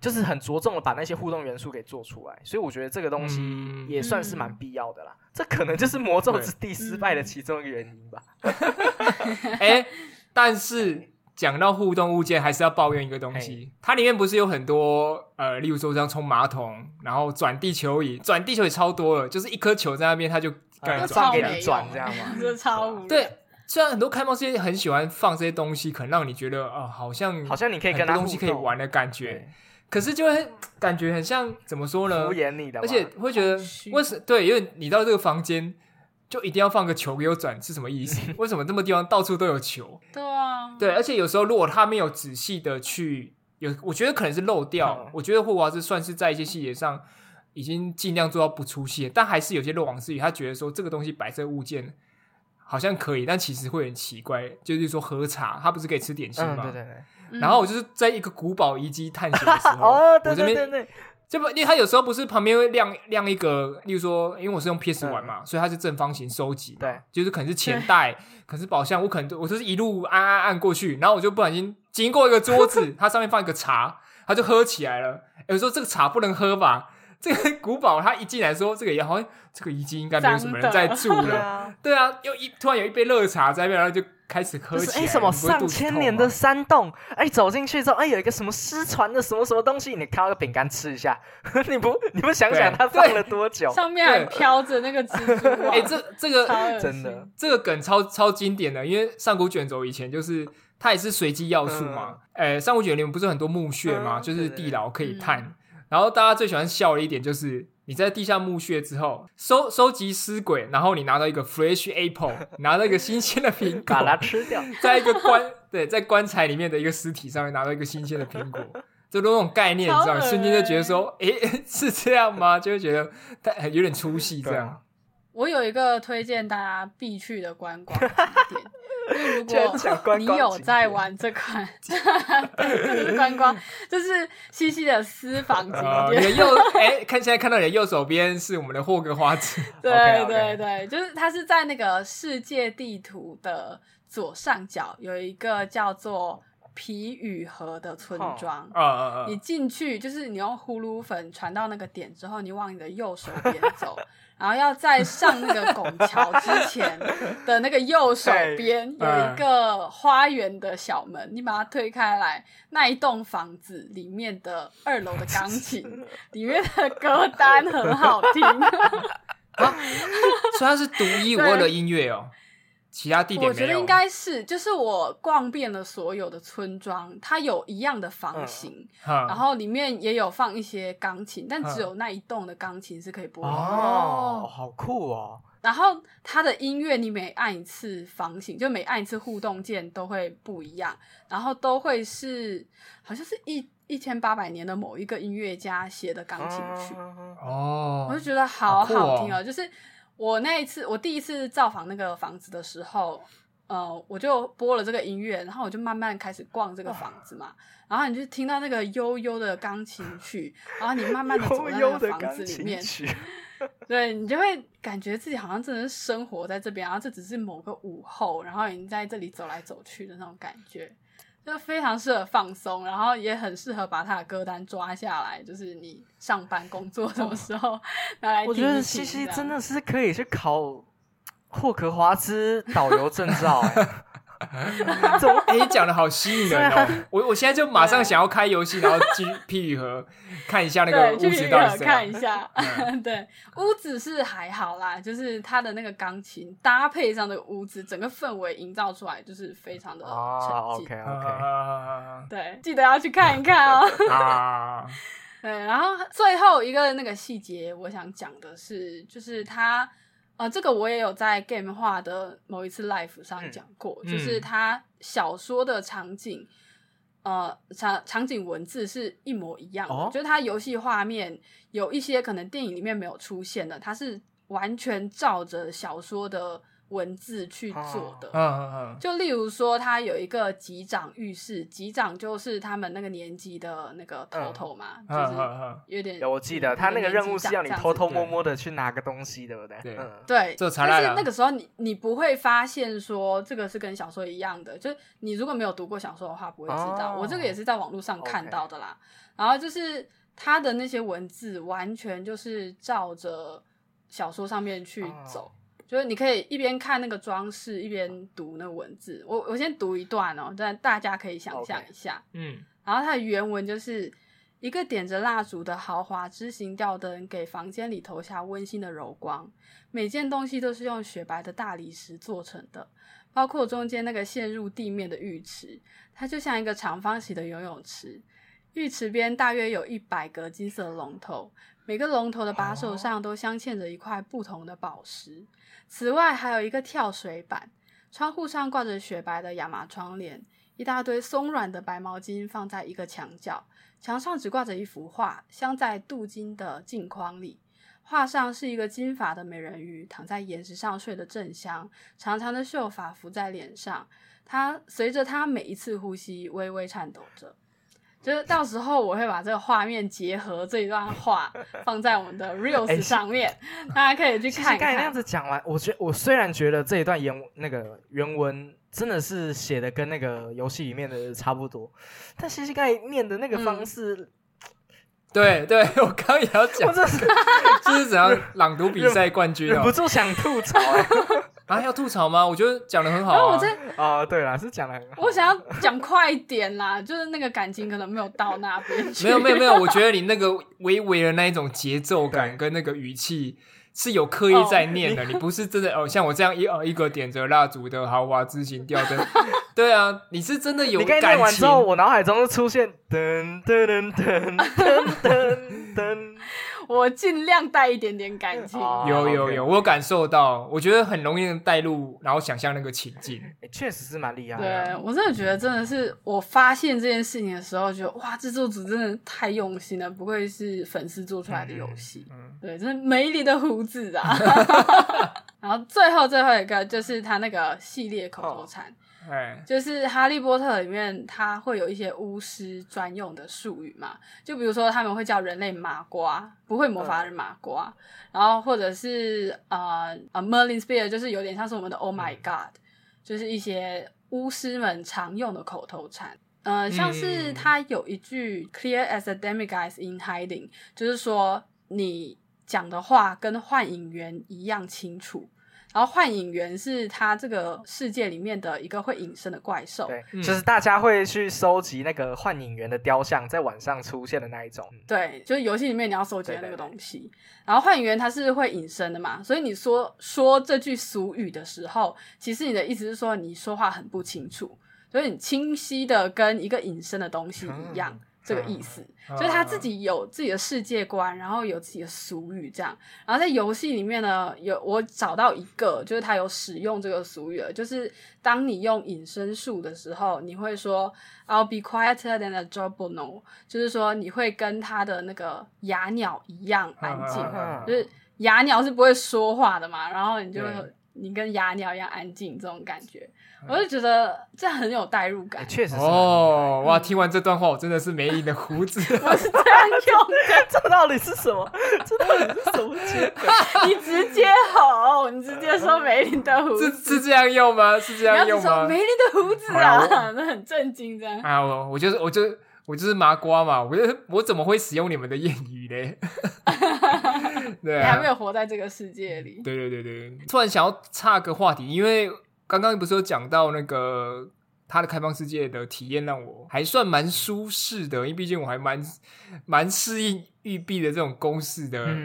就是很着重的把那些互动元素给做出来，所以我觉得这个东西嗯也算是蛮嗯必要的啦。这可能就是魔咒之地失败的其中一个原因吧。哎、但是讲到互动物件，还是要抱怨一个东西，它里面不是有很多呃，例如说像冲马桶，然后转地球仪，转地球仪超多了，就是一颗球在那边，它就转放给你转这样吗？这超无聊。对，虽然很多开放世界很喜欢放这些东西，可能让你觉得啊、好像好像你可以跟他东西可以玩的感觉，可是就会感觉很像怎么说呢？敷？衍你的，而且会觉得为什对，因为你到这个房间就一定要放个球给我转，是什么意思？为什么这么地方到处都有球？对啊，对，而且有时候如果他没有仔细的去有，我觉得可能是漏掉。嗯我觉得霍华兹算是在一些细节上已经尽量做到不出戏，但还是有些漏网之鱼。他觉得说这个东西摆这个物件好像可以，但其实会很奇怪。就是说喝茶，他不是可以吃点心嗯，吗？对对对，嗯然后我就是在一个古堡遗迹探险的时候，哦，对我这边对对对，就不，因为它有时候不是旁边会亮亮一个，例如说，因为我是用 PS 玩嘛，所以它是正方形收集嘛，对，就是可能是钱袋，可是宝箱，我可能我就是一路按按按过去，然后我就不小心经过一个桌子，它上面放一个茶，它就喝起来了。有时候这个茶不能喝吧？这个古堡他一进来说，这个也好像这个遗迹应该没有什么人在住了，对啊，对啊，又一突然有一杯热茶在那边，然后就开始喝起来，就是哎什么上千年的山洞，哎走进去之后，哎有一个什么失传的什么什么东西，你挑个饼干吃一下，你不你不想想对。它放了多久？上面还飘着那个蜘蛛网，哎、这这个真的，这个梗超超经典的，因为上古卷轴以前就是它也是随机要素嘛。呃、上古卷轴里面不是很多墓穴嘛，嗯就是地牢可以探。嗯。然后大家最喜欢笑的一点就是，你在地下墓穴之后收收集尸鬼，然后你拿到一个 fresh apple，拿到一个新鲜的苹果把它，吃掉。在一个棺对在棺材里面的一个尸体上面拿到一个新鲜的苹果。这都那种概念，你知道，瞬间就觉得说，诶，是这样吗？就会觉得太有点出戏这样。我有一个推荐大家必去的观光景点。就 是如果你有在玩这款，对，这是观光，这是西西的私房景点，你的。右 哎，看现在看到你的右手边是我们的霍格华兹，对对对，就是它是在那个世界地图的左上角有一个叫做皮雨河的村庄。啊啊啊！你进去就是你用呼噜粉传到那个点之后，你往你的右手边走，然后要在上那个拱桥之前的那个右手边有一个花园的小门，你把它推开来，那一栋房子里面的二楼的钢琴里面的歌单很好听。所以它是独一无二的音乐哦，其他地点。我觉得应该是，就是我逛遍了所有的村庄，它有一样的房型，哈然后里面也有放一些钢琴，但只有那一栋的钢琴是可以播的。哦，好酷哦！然后它的音乐，你每按一次房型，就每按一次互动键都会不一样，然后都会是好像是一一千八百年的某一个音乐家写的钢琴曲，嗯哦，我就觉得好好酷哦好听哦。就是我那一次，我第一次造访那个房子的时候，呃，我就播了这个音乐，然后我就慢慢开始逛这个房子嘛，然后你就听到那个悠悠的钢琴曲，然后你慢慢的走在那个房子里面，对你就会感觉自己好像真的是生活在这边，然后这只是某个午后，然后你在这里走来走去的那种感觉，就非常适合放松，然后也很适合把他的歌单抓下来，就是你上班工作什么时候拿来听听。我觉得西西真的是可以去考霍格华兹导游证照 哎、怎么？哎，讲的好吸引人哦！我我现在就马上想要开游戏，然后进屁雨河看一下那个对，屋子到底是看一样。下。对，屋子是还好啦，就是它的那个钢琴搭配上的屋子，整个氛围营造出来就是非常的哦沉浸。，OK 啊 OK，啊对，记得要去看一看哦。啊啊！对，然后最后一个那个细节，我想讲的是，就是他，呃，这个我也有在 Game 化的某一次 Live 上讲过，嗯就是他小说的场景，呃，场场景文字是一模一样的，哦就是他游戏画面有一些可能电影里面没有出现的，它是完全照着小说的文字去做的。嗯嗯嗯，就例如说，他有一个级长浴室，级长就是他们那个年级的那个头头嘛，嗯就是嗯嗯有点有我记得他那个任务是要你偷偷摸摸的去拿个东西，对不对？对嗯，对，这才但是那个时候你你不会发现说这个是跟小说一样的，就是你如果没有读过小说的话，不会知道。哦我这个也是在网络上看到的啦。然后就是他的那些文字完全就是照着小说上面去走。哦就是你可以一边看那个装饰，一边读那个文字。我我先读一段哦，但大家可以想象一下。嗯，然后它的原文就是一个点着蜡烛的豪华枝形吊灯，给房间里投下温馨的柔光。每件东西都是用雪白的大理石做成的，包括中间那个陷入地面的浴池，它就像一个长方形的游泳池。浴池边大约有一百个金色龙头，每个龙头的把手上都镶嵌着一块不同的宝石。此外，还有一个跳水板，窗户上挂着雪白的亚麻窗帘，一大堆松软的白毛巾放在一个墙角，墙上只挂着一幅画，镶在镀金的镜框里。画上是一个金发的美人鱼躺在岩石上睡得正香，长长的秀发浮在脸上，她随着她每一次呼吸微微颤抖着。就是到时候我会把这个画面结合这一段话放在我们的 reels 哎上面，大家可以去看一其实刚才那样。子讲完，我觉我虽然觉得这一段原那个原文真的是写的跟那个游戏里面的差不多，但西西刚才念的那个方式，对对，我刚刚也要我讲，真是这是怎样朗读比赛冠军忍不哦？住想吐槽哎、啊，要吐槽吗？我觉得讲的很好啊。然后我在哦，对啦，是讲的很好。我想要讲快一点啦，就是那个感情可能没有到那边去。没有没有没有，我觉得你那个微微的那一种节奏感跟那个语气是有刻意在念的，你不是真的哦，像我这样一呃一个点着蜡烛的豪华之行吊灯，对啊，你是真的有你刚才感情念完之。后，我脑海中就出现噔噔噔噔噔噔噔，我尽量带一点点感情。哦有有有，我感受到，我觉得很容易带入，然后想象那个情境。欸确实是蛮厉害对。我真的觉得，真的是我发现这件事情的时候，觉得哇，制作组真的太用心了，不愧是粉丝做出来的游戏。嗯对，真的美丽的胡子啊！然后最后最后一个就是他那个系列口头禅，哎，就是《哈利波特》里面，它会有一些巫师专用的术语嘛，就比如说他们会叫人类麻瓜，不会魔法的人麻瓜，然后或者是呃呃 Merlin Spear，就是有点像是我们的 Oh my God，就是一些巫师们常用的口头禅。呃，像是嗯他有一句 “clear as a Demigods in hiding”，就是说你讲的话跟幻影猿一样清楚。然后幻影猿是他这个世界里面的一个会隐身的怪兽，对，嗯就是大家会去收集那个幻影猿的雕像，在晚上出现的那一种。对，就是游戏里面你要收集的那个对对对东西。然后幻影猿它是会隐身的嘛，所以你说说这句俗语的时候，其实你的意思是说你说话很不清楚，所以你清晰的跟一个隐身的东西一样。嗯这个意思，嗯就是他自己有自己的世界观，然后有自己的俗语这样。然后在游戏里面呢，有我找到一个，就是他有使用这个俗语了，就是当你用隐身术的时候，你会说 "I'll be quieter than a jobno"，就是说你会跟他的那个哑鸟一样安静，嗯就是哑鸟是不会说话的嘛，然后你就你跟哑鸟一样安静这种感觉，嗯我就觉得这很有代入感欸。确实是哦，哇！听完这段话，我真的是梅林的胡子。我是这样用的。这到底是什么？这到底是什么结果？你直接吼，你直接说梅林的胡子，是这样用吗？是这样用吗？是说梅林的胡子啊，那很震惊这样。啊，我我就是我就是我就是麻瓜嘛，我就我怎么会使用你们的谚语嘞？对啊，你还没有活在这个世界里，对对对对，突然想要岔个话题，因为刚刚不是有讲到那个它的开放世界的体验，让我还算蛮舒适的，因为毕竟我还蛮蛮适应育碧的这种公式的、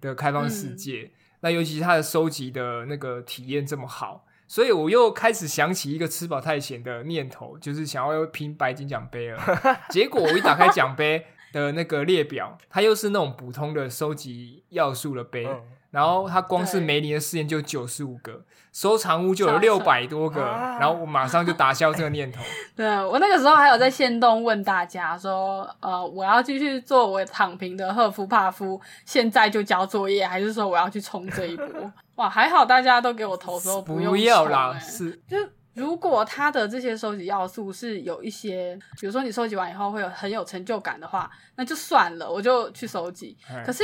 的开放世界。那尤其是它的收集的那个体验这么好，所以我又开始想起一个吃饱太闲的念头，就是想要拼白金奖杯了。结果我一打开奖杯的那个列表，它又是那种普通的收集要素的杯。嗯然后它光是对梅林的试验就九十五个，收藏屋就有超六扯百多个，啊然后我马上就打消这个念头。对我那个时候还有在线动问大家说，呃，我要继续做我躺平的赫夫帕夫，现在就交作业，还是说我要去冲这一波？哇，还好大家都给我投说不用冲要啦，欸是如果他的这些收集要素是有一些，比如说你收集完以后会有很有成就感的话，那就算了，我就去收集。哎可是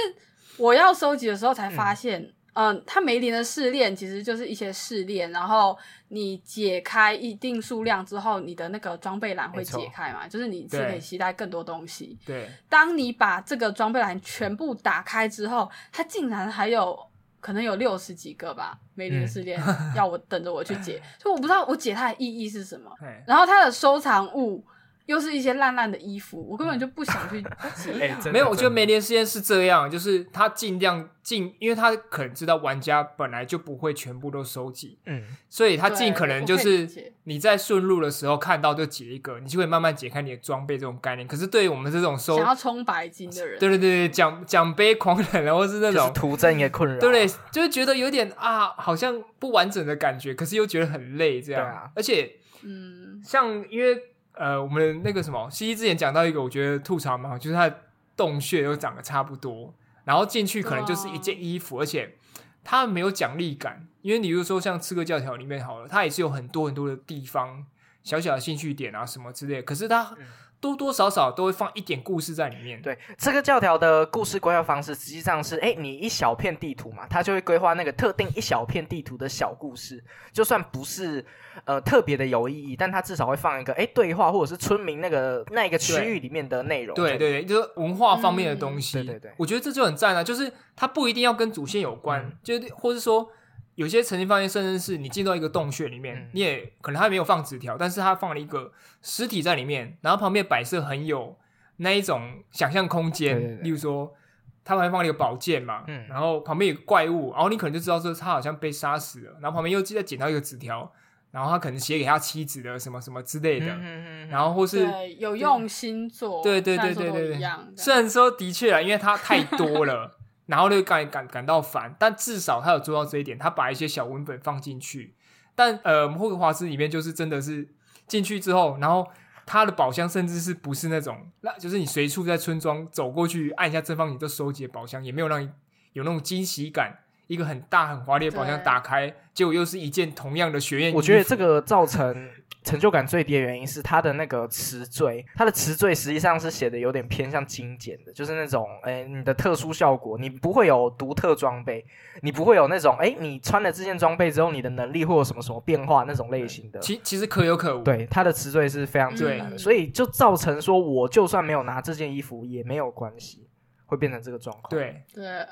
我要收集的时候才发现，嗯，它梅林的试炼其实就是一些试炼，然后你解开一定数量之后，你的那个装备栏会解开嘛，就是你是可以携带更多东西。对，当你把这个装备栏全部打开之后，它竟然还有可能有六十几个吧，梅林的试炼、要我等着我去解，所以我不知道我解它的意义是什么。哎，然后它的收藏物又是一些烂烂的衣服，我根本就不想去 解没有，我觉得真的梅林实验是这样，就是他尽量尽，因为他可能知道玩家本来就不会全部都收集，嗯，所以他尽可能就是你在顺路的时候看到就解一个，你就会慢慢解开你的装备这种概念。可是对于我们这种收想，要冲白金的人，对对对对，奖奖杯狂人，然后是那种。就是徒增一个困扰，对不对？就是觉得有点啊，好像不完整的感觉，可是又觉得很累，这样。啊而且嗯，像因为呃，我们那个什么西西之前讲到一个，我觉得吐槽蛮好，就是它的洞穴都长得差不多，然后进去可能就是一件衣服，而且它没有奖励感。因为你比如说像《刺客教条》里面好了，它也是有很多很多的地方小小的兴趣点啊什么之类，可是它多多少少都会放一点故事在里面。对，这个教条的故事规划方式，实际上是，哎，你一小片地图嘛，它就会规划那个特定一小片地图的小故事，就算不是呃特别的有意义，但它至少会放一个，哎，对话或者是村民那个那一个区域里面的内容。对对对，就是文化方面的东西。嗯对对对我觉得这就很赞啊！就是它不一定要跟主线有关，嗯就是或是说有些曾经发现，甚至是你进到一个洞穴里面，嗯。你也可能他没有放纸条，但是他放了一个尸体在里面，然后旁边摆设很有那一种想象空间，对对对。例如说。他旁边放了一个宝剑嘛，嗯。然后旁边有个怪物，然后你可能就知道说他好像被杀死了，然后旁边又记得捡到一个纸条，然后他可能写给他妻子的什么什么之类的，嗯嗯嗯然后或是，有用心做，对对对对对，虽然说的确啊，因为他太多了，然后就感感感到烦，但至少他有做到这一点，他把一些小文本放进去。但呃，霍格华兹里面就是真的是进去之后，然后他的宝箱甚至是不是那种，那就是你随处在村庄走过去按一下正方形就收集的宝箱，也没有让你有那种惊喜感。一个很大很华丽的宝箱打开，结果又是一件同样的学院。我觉得这个造成成就感最低的原因是它的那个词缀，它的词缀实际上是写的有点偏向精简的，就是那种哎你的特殊效果，你不会有独特装备，你不会有那种哎你穿了这件装备之后你的能力会有什么什么变化那种类型的。其其实可有可无。对，它的词缀是非常简单的，对所以就造成说，我就算没有拿这件衣服也没有关系，会变成这个状况。，对，对，哎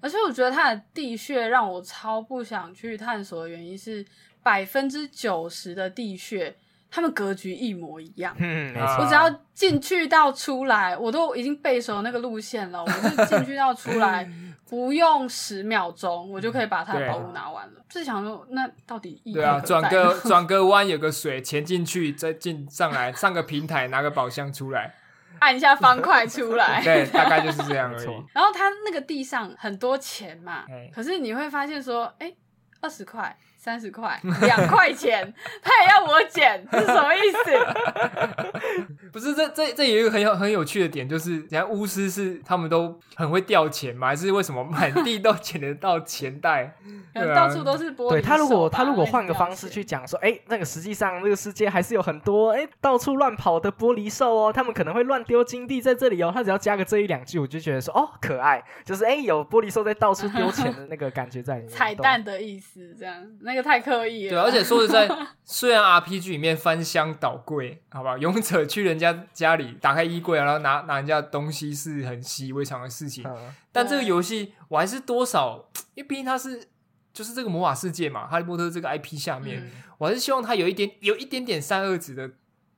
而且我觉得它的地穴让我超不想去探索的原因是，百分之九十的地穴，他们格局一模一样。嗯，没啊错。我只要进去到出来，我都已经背熟那个路线了。我就进去到出来，不用十秒钟，我就可以把它的宝物拿完了。就是想说，那到底意义对啊，转个转个弯有个水，潜进去再进上来，上个平台拿个宝箱出来，按一下方块出来。对，大概就是这样而已没错。然后它那个地上很多钱嘛哎，可是你会发现说，哎，二十块、三十块、两块钱，他也要我捡，是什么意思？不是，这这这有一个很有很有趣的点，就是人家巫师是他们都很会掉钱嘛，还是为什么满地都捡得到钱袋？对啊到处都是玻璃对他如果他如果换个方式去讲说，哎，那个实际上这个世界还是有很多哎到处乱跑的玻璃兽哦，他们可能会乱丢金币在这里哦。他只要加个这一两句，我就觉得说哦可爱，就是哎有玻璃兽在到处丢钱的那个感觉在里面。彩蛋的意思，这样那个太刻意了。对，而且说实在，虽然 RPG 里面翻箱倒柜，好吧，勇者去人家家里打开衣柜啊，然后拿拿人家的东西是很习以为常的事情，嗯。但这个对游戏我还是多少，因为毕竟它是就是这个魔法世界嘛，哈利波特这个 IP 下面，嗯我还是希望它有一点有一点点三二子的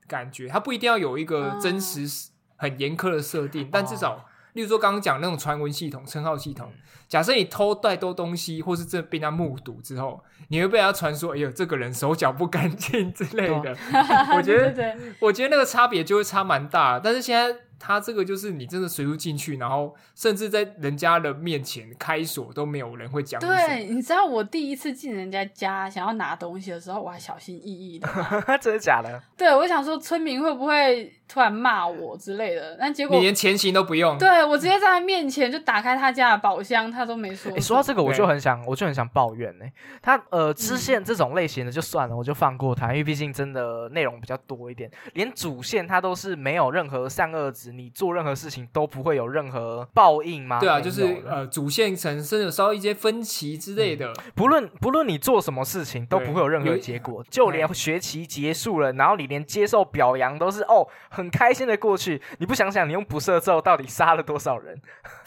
感觉，它不一定要有一个哦真实很严苛的设定，但至少，例如说刚刚讲那种传闻系统、称号系统，假设你偷带多东西，或是这被人家目睹之后，你会被人家传说，哎呦，这个人手脚不干净之类的，我觉得对对对我觉得那个差别就会差蛮大，但是现在他这个就是你真的随处进去，然后甚至在人家的面前开锁都没有人会讲。对，你知道我第一次进人家家想要拿东西的时候，我还小心翼翼的。真的假的？对，我想说村民会不会突然骂我之类的，但结果你连前行都不用。对我直接在他面前就打开他家的宝箱，他都没说什么。哎，说到这个，我就很想，我就很想抱怨呢。他呃，支线这种类型的就算了，我就放过他，因为毕竟真的内容比较多一点。连主线他都是没有任何善恶值，你做任何事情都不会有任何报应吗？对啊，就是呃，主线产生有稍微一些分歧之类的，不论不论你做什么事情都不会有任何结果，就连学期结束了，然后你连接受表扬都是哦很开心的过去。你不想想你用不射咒到底杀了多少人？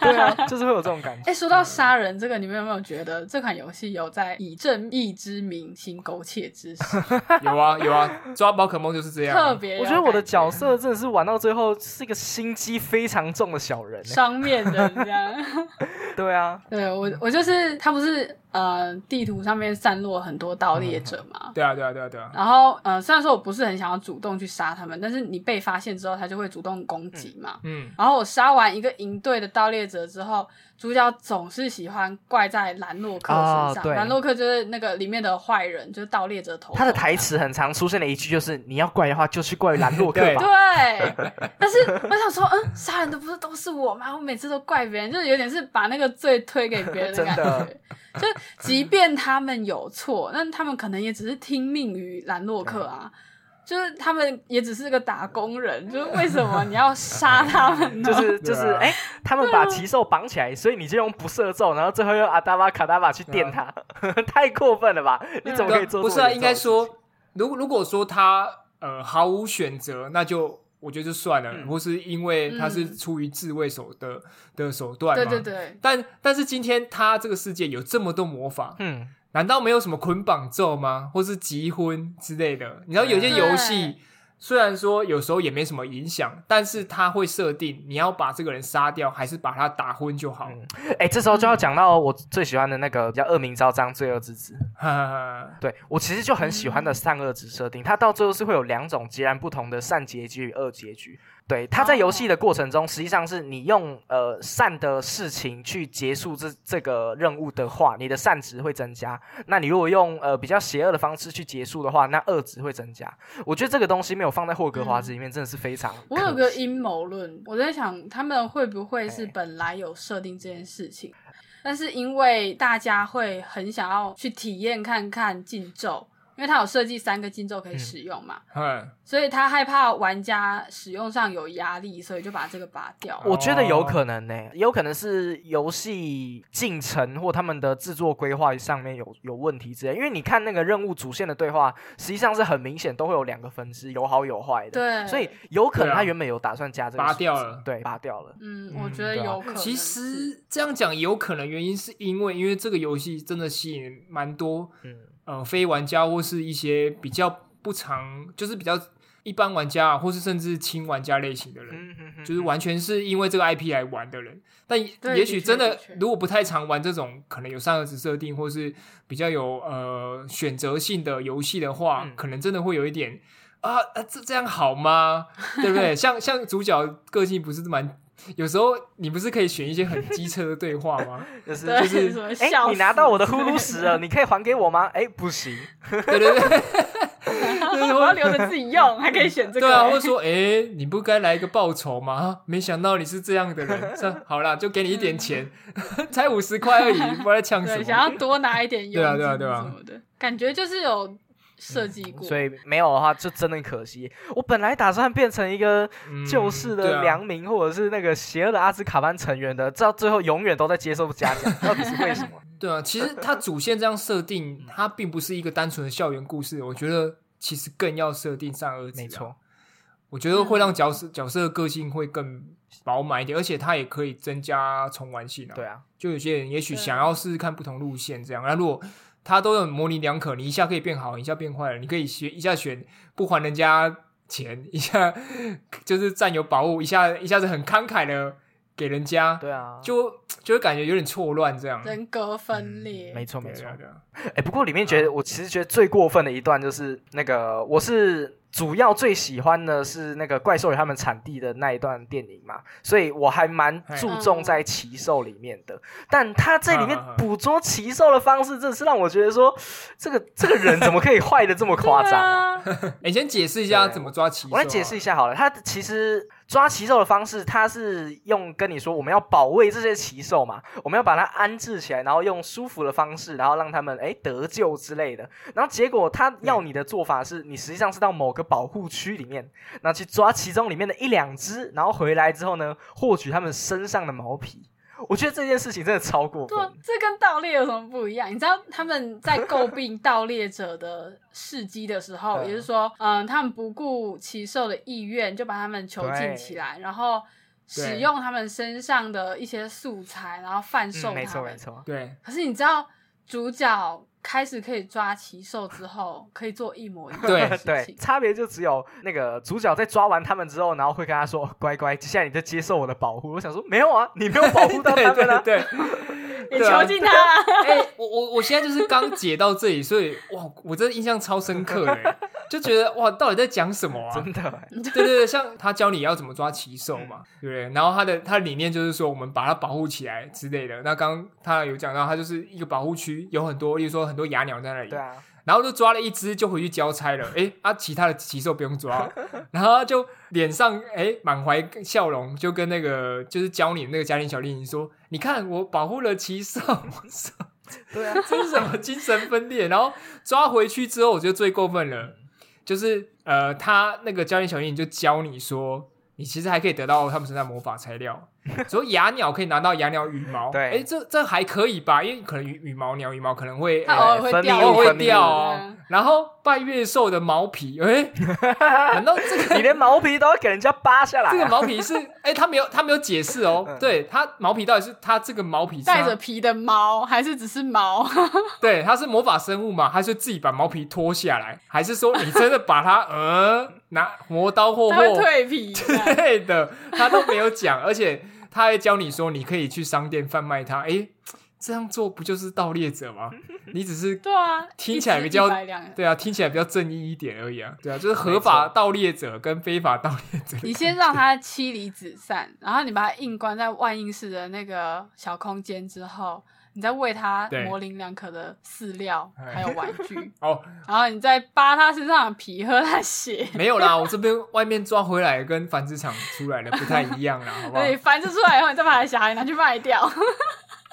对啊，就是会有这种感觉。哎，说到杀人这个，你们有没有觉得这款游戏有在以正义之名行苟且之事？有啊有啊，抓宝可梦就是这样啊。特别我觉得我的角色真的是玩到最后是一个心机非常重的小人、欸。双面人这样。对啊，对我，我就是他不是呃地图上面散落很多盗猎者嘛。对啊对啊对啊对啊，然后，呃，虽然说我不是很想要主动去杀他们，但是你被发现之后，他就会主动攻击嘛。嗯，然后我杀完一个营队的盗猎者之后，主角总是喜欢怪在兰洛克身上。哦对兰洛克就是那个里面的坏人，就是盗猎者头。他的台。词很常出现的一句就是：“你要怪的话，就去怪兰洛克吧。对，但是我想说，嗯，杀人的不是都是我吗？我每次都怪别人，就是有点是把那个罪推给别人的感真的觉。就即便他们有错，那他们可能也只是听命于兰洛克啊。就是他们也只是个打工人，就是为什么你要杀他们呢？就 是就是，哎、他们把奇兽绑起来，所以你就用不射咒，然后最后用阿达巴卡达巴去电他，太过分了吧？你怎么可以做不是啊，应该说，如如果说他呃毫无选择，那就我觉得就算了，嗯。或是因为他是嗯出于自卫手的的手段嘛。对对对，但但是今天他这个世界有这么多魔法，嗯，难道没有什么捆绑咒吗？或是集婚之类的？你知道有些游戏虽然说有时候也没什么影响，但是它会设定你要把这个人杀掉，还是把他打昏就好。嗯哎、这时候就要讲到我最喜欢的那个叫恶名昭彰、罪恶之子。哈哈哈对我其实就很喜欢的善恶值设定，它到最后是会有两种截然不同的善结局与恶结局。对，他在游戏的过程中，实际上是你用呃善的事情去结束这这个任务的话，你的善值会增加；那你如果用呃比较邪恶的方式去结束的话，那恶值会增加。我觉得这个东西没有放在霍格华兹里面，真的是非常。我有个阴谋论，我在想他们会不会是哎本来有设定这件事情，但是因为大家会很想要去体验看看禁咒，因为它有设计三个禁咒可以使用嘛，嗯，所以他害怕玩家使用上有压力，所以就把这个拔掉。我觉得有可能呢、也有可能是游戏进程或他们的制作规划上面有有问题之类。因为你看那个任务主线的对话，实际上是很明显都会有两个分支，有好有坏的。对，所以有可能他原本有打算加这个拔掉了对，拔掉了。嗯，嗯我觉得有可能是。其实这样讲有可能原因是因为，因为这个游戏真的吸引蛮多嗯，呃非玩家或是一些比较不常，就是比较一般玩家啊，或是甚至轻玩家类型的人，嗯哼哼就是完全是因为这个 IP 来玩的人。但也许真的如果不太常玩这种可能有三个子设定，或是比较有呃选择性的游戏的话，嗯可能真的会有一点啊啊这这样好吗？对不对？像像主角个性不是蛮。有时候你不是可以选一些很机车的对话吗？就是就是什么哎、笑你拿到我的呼噜石了，你可以还给我吗？哎、不行。对对对，我要留着自己用，还可以选这个。对啊，或者说，哎、你不该来一个报酬吗？啊没想到你是这样的人，这好啦，就给你一点钱，才五十块而已，不知道在呛什，么。想要多拿一点佣金对啊对啊对啊什么的，感觉就是有设计过。所以没有的话，就真的可惜。我本来打算变成一个嗯救世的良民，或者是那个邪恶的阿兹卡班成员的，到最后永远都在接受嘉奖，到底是为什么？对啊，其实它主线这样设定，它并不是一个单纯的校园故事，我觉得其实更要设定善恶。没错，我觉得会让角色角色的个性会更饱满一点，而且它也可以增加重玩性啊。对啊，就有些人也许想要试试看不同路线，这样。那如果他都有模棱两可，你一下可以变好，一下变坏了，你可以选一下选不还人家钱，一下 就是占有宝物，一下一下子很慷慨的给人家，对啊，就就会感觉有点错乱这样。人格分裂，没错没错哎啊。啊哎、不过里面觉得我其实觉得最过分的一段就是那个，我是主要最喜欢的是那个怪兽与他们产地的那一段电影嘛，所以我还蛮注重在奇兽里面的。但他这里面捕捉奇兽的方式，真的是让我觉得说，这个这个人怎么可以坏的这么夸张、啊？你先解释一下对怎么抓奇兽啊。我来解释一下好了，他其实抓奇兽的方式，他是用跟你说我们要保卫这些奇兽嘛，我们要把它安置起来，然后用舒服的方式，然后让他们哎得救之类的。然后结果他要你的做法是，你实际上是到某个保护区里面，然后去抓其中里面的一两只，然后回来之后呢，获取他们身上的毛皮。我觉得这件事情真的超过分这跟盗猎有什么不一样？你知道他们在诟病盗猎者的事迹的时候，也就是说，嗯，他们不顾奇兽的意愿，就把他们囚禁起来，然后使用他们身上的一些素材，然后贩售嗯，没他们。错没错，对，可是你知道，主角开始可以抓奇兽之后，可以做一模一样对的事对，情。差别就只有那个主角在抓完他们之后，然后会跟他说：“乖乖，接下来你就接受我的保护。”我想说，没有啊，你没有保护到对他们啊。对对。你囚禁他啊，哎、我我我现在就是刚解到这里，所以哇，我真的印象超深刻哎，欸就觉得哇，到底在讲什么啊？真的欸，对对对，像他教你要怎么抓奇兽嘛，对不对？然后他的他的理念就是说，我们把它保护起来之类的。那刚刚他有讲到，他就是一个保护区，有很多，例如说很多哑鸟在那里，对啊，然后就抓了一只就回去交差了。诶，啊，其他的奇兽不用抓，然后他就脸上诶满怀笑容，就跟那个就是教你的那个家庭小令说：“你看我保护了奇兽。”对啊，这是什么精神分裂？然后抓回去之后，我觉得最过分了，就是呃，他那个教练小英就教你说，你其实还可以得到他们身上魔法材料，说哑鸟可以拿到哑鸟羽毛，对哎，这这还可以吧？因为可能羽羽毛鸟羽毛可能会他呃偶尔会掉，偶尔会掉哦嗯。然后拜月兽的毛皮，哎，难道这个你连毛皮都要给人家扒下来啊？这个毛皮是？哎，他没有他没有解释哦。嗯对他毛皮到底是他这个毛皮是他带着皮的猫，还是只是毛？对，它是魔法生物嘛？还是自己把毛皮脱下来？还是说你真的把它呃拿磨刀霍霍蜕皮之。类的？他都没有讲，而且他还教你说你可以去商店贩卖它。诶，这样做不就是盗猎者吗？你只是对啊，听起来比较一只100两对啊，听起来比较正义一点而已啊。对啊，就是合法盗猎者跟非法盗猎者。你先让他妻离子散，然后你把他硬关在万应室的那个小空间之后，你再喂它模棱两可的饲料哎还有玩具，哦，然后你再扒它身上的皮，喝它血。没有啦，我这边外面抓回来跟繁殖场出来的不太一样啦，好不好 对？繁殖出来以后，你再把它小孩拿去卖掉。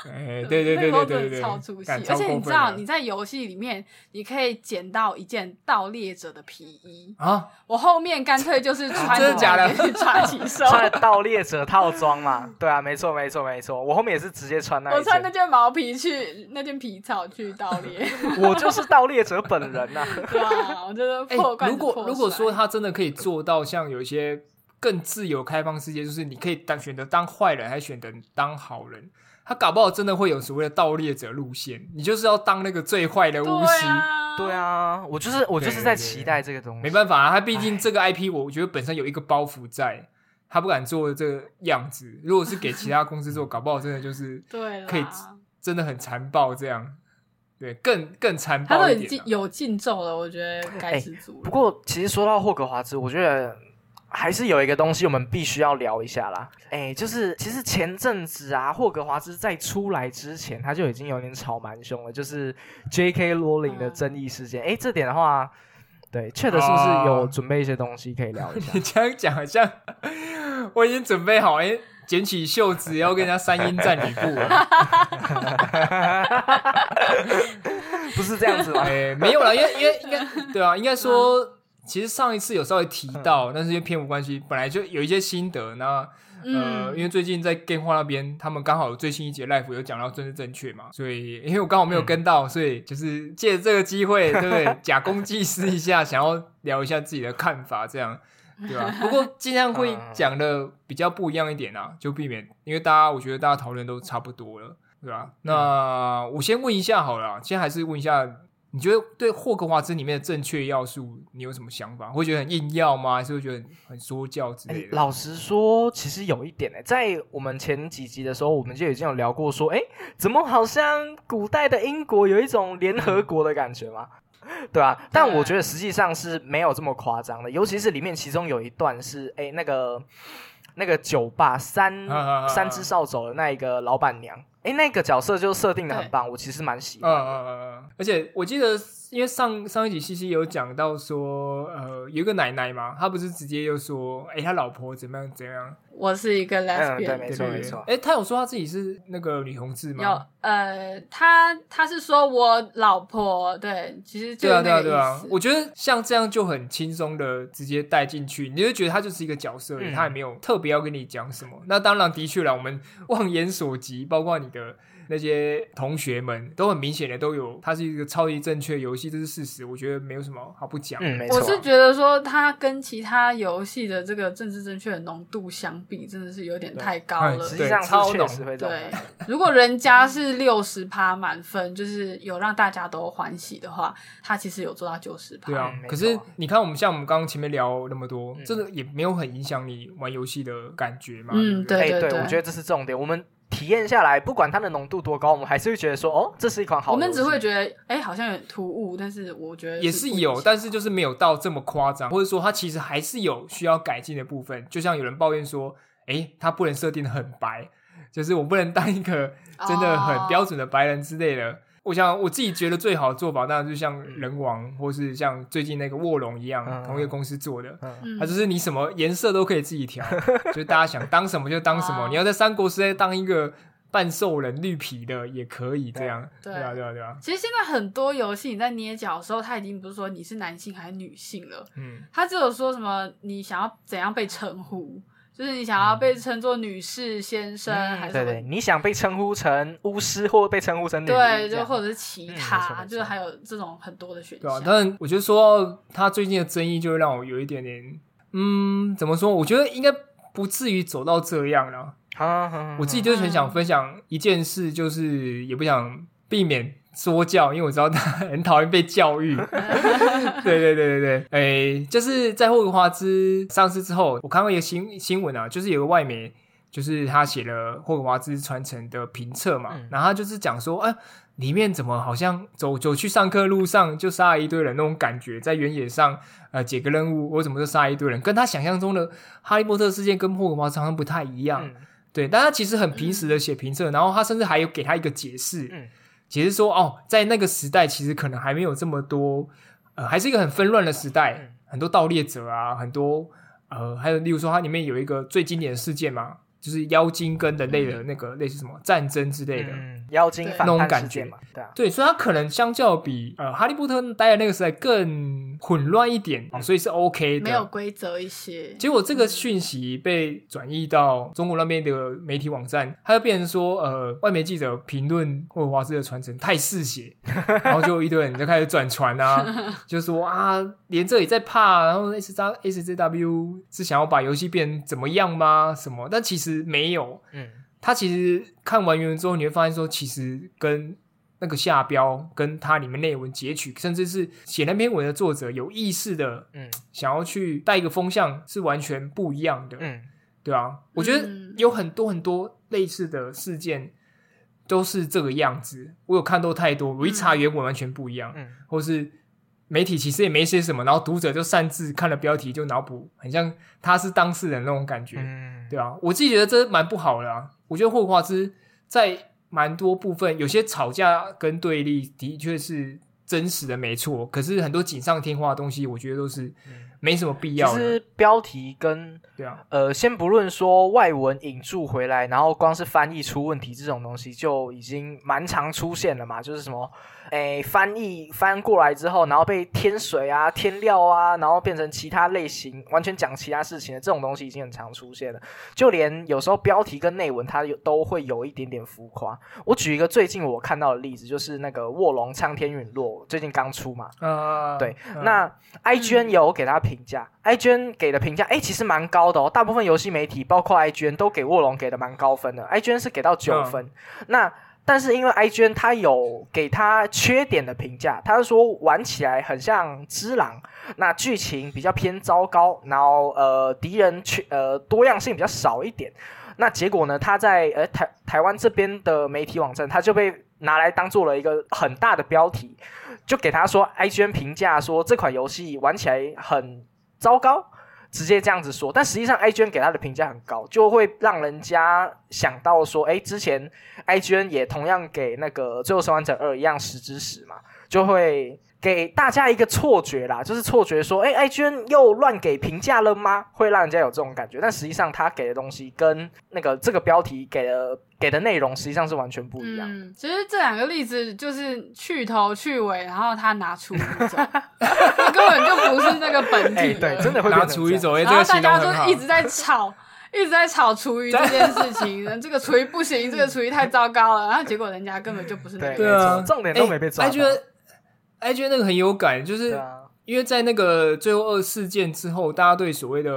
哎，对对对对对对，超出戏，而且你知道你在在游戏里面，你可以捡到一件盗猎者的皮衣，啊，我后面干脆就是穿真的假的？抓起手，穿 了盗猎者套装嘛？对啊，没错没错没错，我后面也是直接穿那一我穿那件，毛皮去那件皮草去盗猎，我就是盗猎者本人呐、对啊，我觉得哎、破罐如果子破如果说他真的可以做到像有一些更自由开放世界，就是你可以当选择当坏人，还选择当好人，他搞不好真的会有所谓的盗猎者路线，你就是要当那个最坏的巫对师。啊，对啊，我就是我就是在期待这个东西。没办法啊，他毕竟这个 IP，我觉得本身有一个包袱在，他不敢做这个样子。如果是给其他公司做，搞不好真的就是对，可以真的很残暴这样。对，更更残他都已暴一点有禁咒了，我觉得该哎知足了。不过其实说到霍格华兹，我觉得还是有一个东西我们必须要聊一下啦。哎，就是其实前阵子啊，霍格华兹在出来之前，他就已经有点吵蛮凶了，就是 J.K. 罗琳的争议事件。哎、这点的话，对，确的是不是有哦准备一些东西可以聊一下 你？这样讲好像 我已经准备好，哎、捡起袖子要跟人家三英战吕布了。不是这样子吗？哎、没有了，因为因为应该对啊，应该说，其实上一次有稍微提到，但是因为篇幅关系，本来就有一些心得。那呃，嗯因为最近在 Game 化那边，他们刚好有最新一节 Life 有讲到政治正确嘛，所以因为我刚好没有跟到，所以就是借着这个机会，对不对？假公济私一下，想要聊一下自己的看法，这样。对吧？不过尽量会讲的比较不一样一点啊，就避免，因为大家我觉得大家讨论都差不多了，对吧？那我先问一下好了啊，先还是问一下，你觉得对霍格华兹里面的正确要素，你有什么想法？会觉得很硬要吗？还是会觉得很很说教之哎类的？老实说，其实有一点呢、在我们前几集的时候，我们就已经有聊过，说，哎，怎么好像古代的英国有一种联合国的感觉嘛？对啊，但我觉得实际上是没有这么夸张的，尤其是里面其中有一段是，哎，那个那个酒吧三啊啊啊啊三只扫帚的那一个老板娘，哎，那个角色就设定的很棒，我其实蛮喜嗯欢的。嗯嗯嗯，而且我记得，因为上上一集西西有讲到说，呃，有一个奶奶嘛，她不是直接又说，哎、他老婆怎么样怎么样？我是一个嗯，对，lesbian，没错没错。哎、他有说她自己是那个女同志吗？有呃，他他是说我老婆，对，其实就对啊，对啊，对啊。，我觉得像这样就很轻松的直接带进去，你就觉得她就是一个角色而已，嗯他也没有特别要跟你讲什么。那当然，的确了，我们望眼所及，包括你的那些同学们，都很明显的都有，它是一个超级正确游戏，这是事实。我觉得没有什么好不讲的。嗯，没错。我是觉得说，它跟其他游戏的这个政治正确的浓度相比，真的是有点太高哎了。实际上超浓对。，如果人家是六十趴满分，就是有让大家都欢喜的话，他其实有做到九十趴。对啊可是你看，我们像我们刚刚前面聊那么多，嗯真的也没有很影响你玩游戏的感觉嘛？嗯对对对我觉得这是重点。我们体验下来，不管它的浓度多高，我们还是会觉得说，哦，这是一款好。我们只会觉得，哎、好像有点突兀，但是我觉得也是有，但是就是没有到这么夸张，或者说它其实还是有需要改进的部分。就像有人抱怨说，诶，它不能设定的很白，就是我不能当一个真的很标准的白人之类的。我想我自己觉得最好的做法，当然就像人王，或是像最近那个卧龙一样，嗯同一个公司做的。嗯嗯它就是你什么颜色都可以自己调，就是大家想当什么就当什么。哦你要在三国时代当一个半兽人绿皮的也可以这样，对对啊，对啊，对啊，其实现在很多游戏你在捏脚的时候，它已经不是说你是男性还是女性了，嗯，它只有说什么你想要怎样被称呼，就是你想要被称作女士、先生、还是对对，你想被称呼成巫师，或被称呼成对，就或者是其他，就是还有这种很多的选对啊。。但是我觉得说他最近的争议，就会让我有一点点，嗯，怎么说？我觉得应该不至于走到这样了。啊啊我自己就是很想分享一件事，就是也不想避免说教，因为我知道他 很讨厌被教育。对对对对对，诶、就是在霍格华兹上市之后，我看到一个新新闻啊，就是有个外媒，就是他写了霍格华兹传承的评测嘛，嗯然后他就是讲说，哎、里面怎么好像走走去上课路上就杀了一堆人那种感觉，在原野上呃解个任务，我怎么就杀一堆人，跟他想象中的哈利波特事件跟霍格华兹好像不太一样。嗯对，但他其实很平实的写评测，然后他甚至还有给他一个解释，嗯解释说哦，在那个时代其实可能还没有这么多，呃，还是一个很纷乱的时代，嗯很多盗猎者啊，很多呃，还有例如说它里面有一个最经典的事件嘛，就是妖精跟人类的那个类似什么战争之类的。嗯，妖精对反叛那种感觉嘛，对啊，对，所以它可能相较比呃哈利波特待的那个时代更混乱一点，所以是 OK 的。没有规则一些。结果这个讯息被转移到中国那边的媒体网站，它就变成说，呃，外媒记者评论霍格华兹的传承太嗜血，然后就一堆人就开始转传啊，就说啊，连这也在怕，然后 S 加 S J W 是想要把游戏变怎么样吗？什么？但其实没有，嗯他其实看完原文之后，你会发现说，其实跟那个下标，跟它里面内文截取，甚至是写那篇文的作者有意识的嗯。想要去带一个风向，是完全不一样的，嗯。对啊，我觉得嗯。有很多很多类似的事件都是这个样子，我有看到太多，我一查原文完全不一样，嗯。或是媒体其实也没写什么，然后读者就擅自看了标题就脑补，很像他是当事人那种感觉，嗯，对啊，我自己觉得这蛮不好的啊。我觉得霍格华兹在蛮多部分有些吵架跟对立的确是真实的，没错。可是很多锦上添花的东西，我觉得都是没什么必要的。实标题跟对啊，呃，先不论说外文引注回来，然后光是翻译出问题这种东西就已经蛮常出现了嘛，就是什么，诶，翻译翻过来之后，然后被添水啊、添料啊，然后变成其他类型，完全讲其他事情的这种东西已经很常出现了。就连有时候标题跟内文它有都会有一点点浮夸。我举一个最近我看到的例子，就是那个卧龙苍天陨落，最近刚出嘛，呃，对，嗯那 IGN 有给他评价、i g n 给的评价，哎，其实蛮高的哦。大部分游戏媒体，包括 IGN 都给卧龙给的蛮高分的，IGN 是给到九嗯分。那但是因为 IGN 它有给他缺点的评价，他是说玩起来很像《只狼》，那剧情比较偏糟糕，然后呃敌人缺呃多样性比较少一点。那结果呢？他在呃台台湾这边的媒体网站，他就被拿来当做了一个很大的标题，就给他说 IGN 评价说这款游戏玩起来很糟糕，直接这样子说。但实际上 i 娟给他的评价很高，就会让人家想到说，哎，之前 i 娟也同样给那个《最后生还者二》一样十之十嘛，就会。给大家一个错觉啦，就是错觉说，哎，IGN 又乱给评价了吗？会让人家有这种感觉，但实际上他给的东西跟那个这个标题给的给的内容实际上是完全不一样。嗯，其实这两个例子就是去头去尾，然后他拿出一种，根本就不是那个本体。对，真的会拿变成这样厨余走，哎，然后大家就一。直在吵，一直在吵厨余这件事情，这个厨余不行，这个厨余太糟糕了，然后结果人家根本就不是那个。对啊，重点都没被抓到。IGN IGN 那个很有感，就是啊，因为在那个最后二事件之后，大家对所谓的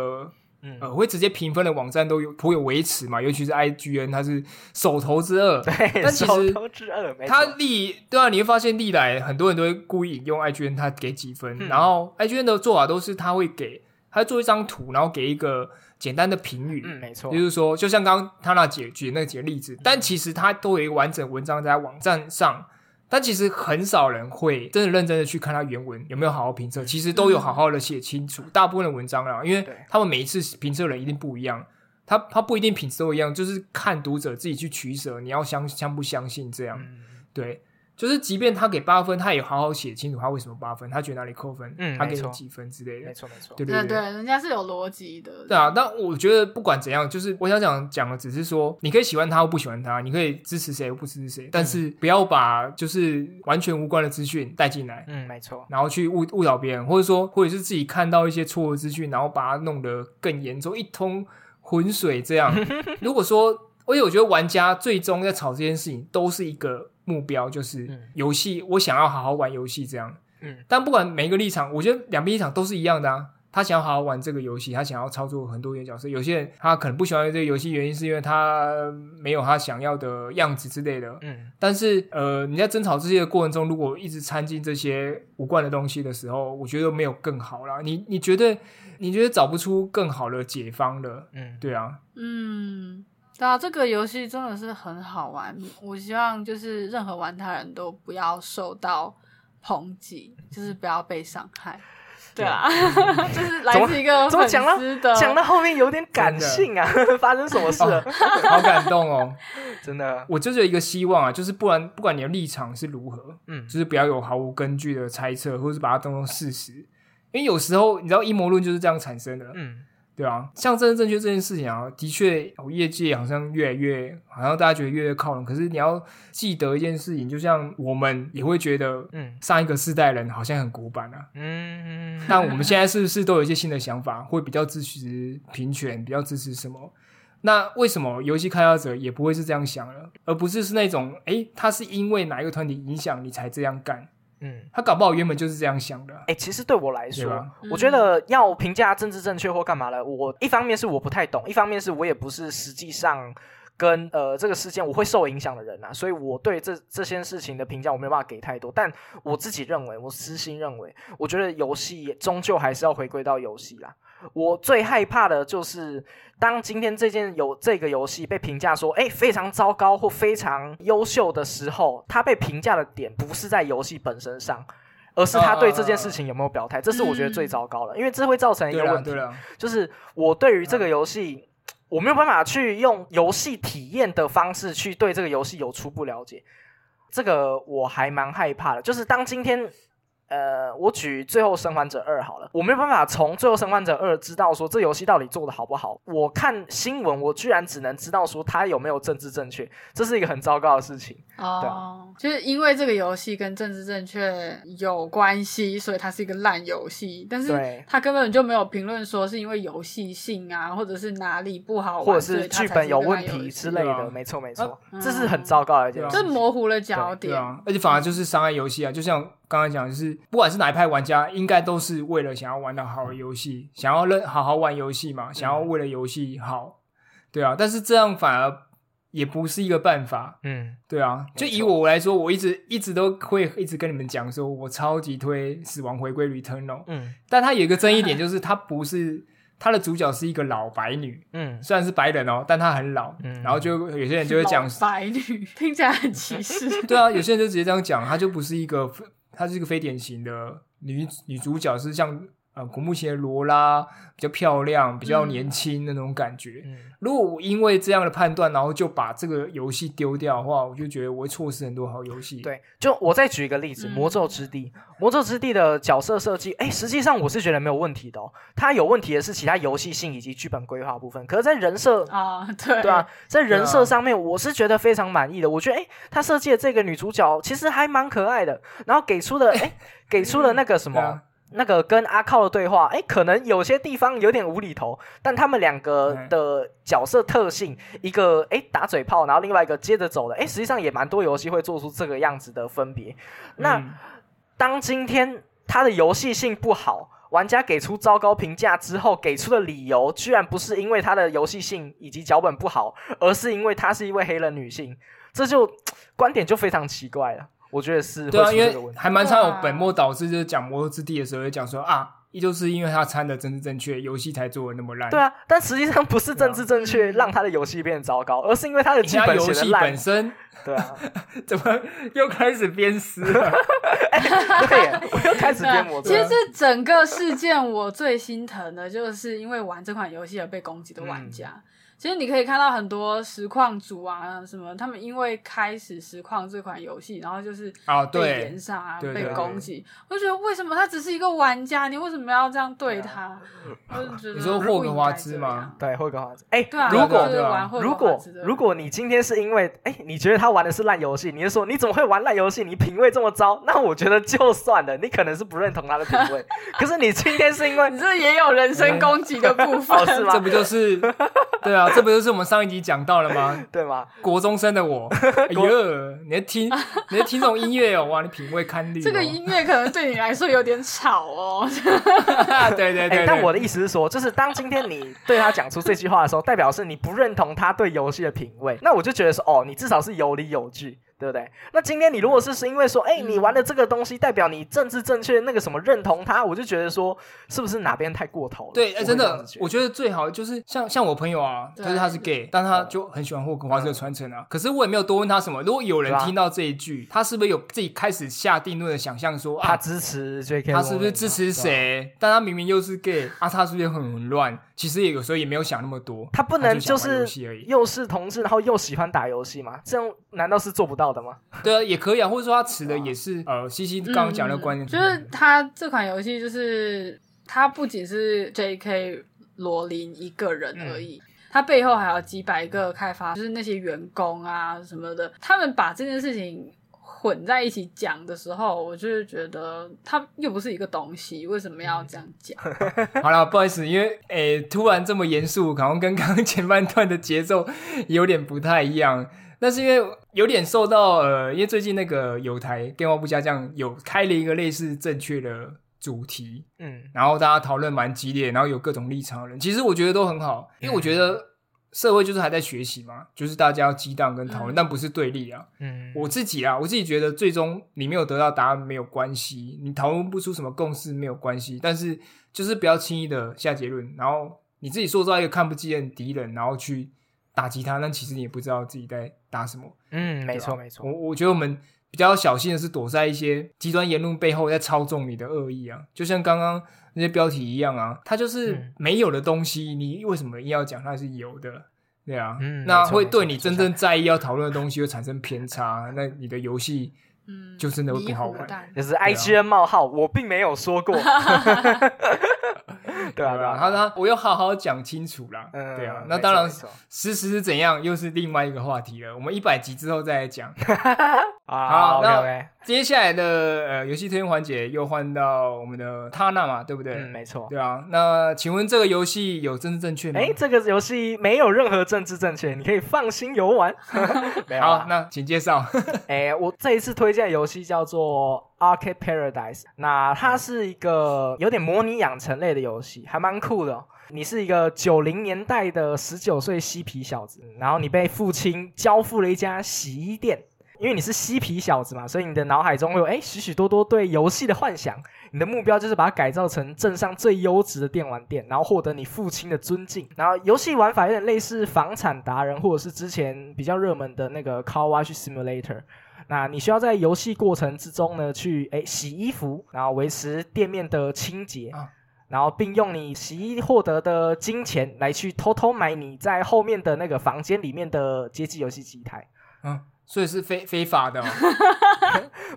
嗯，呃会直接评分的网站都有颇有维持嘛，尤其是 IGN，它是手头之二。对，但其实手头之二，它历对啊，你会发现历来很多人都会故意引用 IGN，它给几分，嗯然后 IGN 的做法都是他会给，他做一张图，然后给一个简单的评语，嗯，没错就是说，就像刚刚他那姐举那几个例子，但其实它都有一个完整文章在网站上，但其实很少人会真的认真的去看他原文有没有好好评测，其实都有好好的写清楚，大部分的文章啦，因为他们每一次评测人一定不一样，他他不一定品质都一样，就是看读者自己去取舍，你要相相不相信这样，嗯，对。就是，即便他给八分，他也好好写清楚他为什么八分，他觉得哪里扣分，嗯他给你几分之类的没，错没错，对对对对对，人家是有逻辑的。对啊，但我觉得不管怎样，就是我想讲讲的，只是说你可以喜欢他或不喜欢他，你可以支持谁或不支持谁，但是不要把就是完全无关的资讯带进来，嗯，没错，然后去误误导别人，或者说或者是自己看到一些错误的资讯，然后把它弄得更严重，一通浑水这样。如果说，而且我觉得玩家最终在吵这件事情，都是一个目标，就是嗯游戏，我想要好好玩游戏这样。嗯，但不管每一个立场，我觉得两边立场都是一样的啊。他想要好好玩这个游戏，他想要操作很多元角色。有些人他可能不喜欢这个游戏，原因是因为他没有他想要的样子之类的。嗯，但是呃，你在争吵这些的过程中，如果一直掺进这些无关的东西的时候，我觉得没有更好啦。你你觉得你觉得找不出更好的解方了？嗯，对啊，嗯，对啊，这个游戏真的是很好玩。我希望就是任何玩它人都不要受到抨击，就是不要被伤害。对啊，就是来自一个粉怎么讲到丝的讲到后面有点感性啊，发生什么事了？好感动哦！真的，我就是有一个希望啊，就是不然不管你的立场是如何，嗯就是不要有毫无根据的猜测，或是把它当成事实。因为有时候你知道阴谋论就是这样产生的。嗯，对啊，像政治正确这件事情啊，的确，哦业界好像越来越，好像大家觉得越来越靠拢。可是你要记得一件事情，就像我们也会觉得，嗯上一个世代人好像很古板啊。嗯，那我们现在是不是都有一些新的想法，会比较支持平权，比较支持什么？那为什么游戏开发者也不会是这样想了，而不是是那种，诶，他是因为哪一个团体影响你才这样干？嗯。他搞不好原本就是这样想的啊。哎、其实对我来说，我觉得要评价政治正确或干嘛了，我一方面是我不太懂，一方面是我也不是实际上跟呃这个事件我会受影响的人啊，所以我对这这些事情的评价我没有办法给太多。但我自己认为，我私心认为，我觉得游戏终究还是要回归到游戏啦。我最害怕的就是，当今天这件游这个游戏被评价说，哎，非常糟糕或非常优秀的时候，它被评价的点不是在游戏本身上，而是他对这件事情有没有表态，这是我觉得最糟糕的，因为这会造成一个问题就是我对于这个游戏，我没有办法去用游戏体验的方式去对这个游戏有初步了解，这个我还蛮害怕的。就是当今天，呃，我举《最后生还者二》好了，我没有办法从《最后生还者二》知道说这游戏到底做的好不好。我看新闻，我居然只能知道说它有没有政治正确，这是一个很糟糕的事情。哦，就是因为这个游戏跟政治正确有关系，所以它是一个烂游戏。但是它根本就没有评论说是因为游戏性啊，或者是哪里不好玩，或者是剧本有问题之类的，啊没错没错，嗯这是很糟糕的一件。这模糊了焦点。对啊，而且反而就是伤害游戏啊，就像刚才讲，就是不管是哪一派玩家，应该都是为了想要玩到好的游戏，想要认好好玩游戏嘛，想要为了游戏好，对啊，但是这样反而也不是一个办法，嗯，对啊，就以我来说，我一直一直都会一直跟你们讲说，我超级推《死亡回归 Returnal》，嗯。但它有一个争议点，就是它不是它的主角是一个老白女，嗯。虽然是白人哦，但她很老，嗯。然后就有些人就会讲白女听起来很歧视。对啊，有些人就直接这样讲，她就不是一个，她是一个非典型的女女主角，是像呃古木贤的罗拉，比较漂亮，比较年轻的那种感觉。嗯。如果我因为这样的判断，然后就把这个游戏丢掉的话，我就觉得我会错失很多好游戏。，对，就我再举一个例子，《嗯魔咒之地》。魔咒之地的角色设计，哎，实际上我是觉得没有问题的哦。它有问题的是其他游戏性以及剧本规划部分，可是，在人设，啊，对对啊，在人设上面，我是觉得非常满意的。我觉得，哎，他设计的这个女主角其实还蛮可爱的，然后给出的，哎，给出了那个什么。那个跟阿靠的对话，哎，可能有些地方有点无厘头，但他们两个嗯的角色特性，一个哎打嘴炮，然后另外一个接着走的，哎，实际上也蛮多游戏会做出这个样子的分别。那、嗯当今天他的游戏性不好，玩家给出糟糕评价之后，给出的理由居然不是因为他的游戏性以及脚本不好，而是因为他是一位黑人女性，这就观点就非常奇怪了。我觉得是对啊，因。为还蛮常有本末倒置，就是讲《魔兽之地》的时候，就讲说啊，依旧是因为他参的政治正确，游戏才做的那么烂。对啊，但实际上不是政治正确让他的游戏变糟糕，而是因为他的剧人家本写的烂游戏本。身对啊，怎么又开始鞭尸了？对耶，我又开始对啊变魔。其实这整个事件，我最心疼的就是因为玩这款游戏而被攻击的玩家。嗯其实你可以看到很多实况组啊，什么他们因为开始实况这款游戏，然后就是啊被对延上啊，被对对攻击。我就觉得为什么他只是一个玩家，你为什么要这样对他？我就觉得你说霍格华兹吗？对，霍格华兹。哎，对啊，如果就是玩霍格如果如果你今天是因为哎，你觉得他玩的是烂游戏，你就说你怎么会玩烂游戏？你品味这么糟，那我觉得就算了，你可能是不认同他的品味。可是你今天是因为你这也有人身攻击的部分，哦是吗这不就是 对啊？这不就是我们上一集讲到了吗？对吗？国中生的我，哎呦，你在听你在听这种音乐哦，哇，你品味堪 虑哦。这个音乐可能对你来说有点吵哦。对对对，但我的意思是说，就是当今天你对他讲出这句话的时候，代表是你不认同他对游戏的品味，那我就觉得说，哦，你至少是有理有据。对不对？那今天你如果是是因为说，哎，你玩的这个东西代表你政治正确，那个什么认同他，我就觉得说，是不是哪边太过头了？对，真的我觉得最好就是像像我朋友啊，对就是他是 gay，但他就很喜欢霍格华兹的传承啊。可是我也没有多问他什么。如果有人听到这一句，他是不是有自己开始下定论的想象说他啊，支持 J.K. 他是不是支持？谁？但他明明又是 gay 啊，他是不是很混乱？其实也有时候也没有想那么多，他不能就是。又是同事，然后又喜欢打游戏嘛？这样难道是做不到的吗？对啊，也可以啊，或者说他持的也是呃，西西刚刚讲的观念，嗯就是他这款游戏，就是他不仅是 J.K. 罗琳一个人而嗯已。他背后还有几百个开发，就是那些员工啊什么的，他们把这件事情混在一起讲的时候，我就是觉得它又不是一个东西，为什么要这样讲？好了，不好意思，因为诶、突然这么严肃，好像跟刚刚前半段的节奏有点不太一样。那是因为有点受到呃，因为最近那个有台电话不加酱有开了一个类似正确的主题，嗯然后大家讨论蛮激烈，然后有各种立场的人，其实我觉得都很好，因为我觉得社会就是还在学习嘛，就是大家要激荡跟讨论，嗯但不是对立啊。嗯，我自己啊，我自己觉得最终你没有得到答案没有关系，你讨论不出什么共识没有关系，但是就是不要轻易的下结论，然后你自己塑造一个看不见的敌人，然后去打击他，但其实你也不知道自己在打什么。嗯，没错没错我，我觉得我们比较小心的是躲在一些极端言论背后在操纵你的恶意啊，就像刚刚那些标题一样啊，它就是嗯没有的东西，你为什么硬要讲它是有的？对啊，嗯那会对你真正在意要讨论的东西会产生偏差，那你的游戏嗯，就真的会迷不好玩。就是 IGN 冒号，我并没有说过，对啊对啊，他他我要好好讲清楚啦。嗯对啊，那当然事实是怎样，又是另外一个话题了。我们一百集之后再来讲。啊好那接下来的呃游戏推荐环节又换到我们的他那嘛，对不对？嗯没错。对啊，那请问这个游戏有政治正确吗？哎，这个游戏没有任何政治正确，你可以放心游玩。没有好啊，那请介绍。哎，我这一次推荐的游戏叫做 Arcade Paradise，那它是一个有点模拟养成类的游戏，还蛮酷的哦、你是一个九零年代的十九岁嬉皮小子，然后你被父亲交付了一家洗衣店。因为你是嬉皮小子嘛，所以你的脑海中会有哎许许多多对游戏的幻想。你的目标就是把它改造成镇上最优质的电玩店，然后获得你父亲的尊敬。然后游戏玩法有点类似房产达人，或者是之前比较热门的那个 Car Wash Simulator。那你需要在游戏过程之中呢，去诶洗衣服，然后维持店面的清洁，啊然后并用你洗衣获得的金钱来去偷偷买你在后面的那个房间里面的街机游戏机台。嗯，所以是非非法的、哦，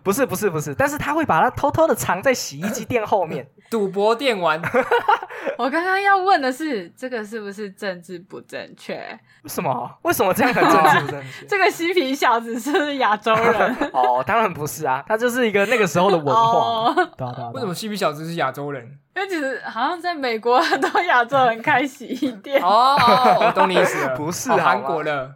不是不是不是，但是他会把它偷偷的藏在洗衣机店后面。赌博电玩。我刚刚要问的是，这个是不是政治不正确？为什么？为什么这样很政治不正确？这个嬉皮小子是不是亚洲人？哦，当然不是啊，他就是一个那个时候的文化。哦对啊对啊对啊为什么嬉皮小子是亚洲人？因为其实好像在美国 很多亚洲人开洗衣店。哦哦，我懂你意思了。不是韩国的。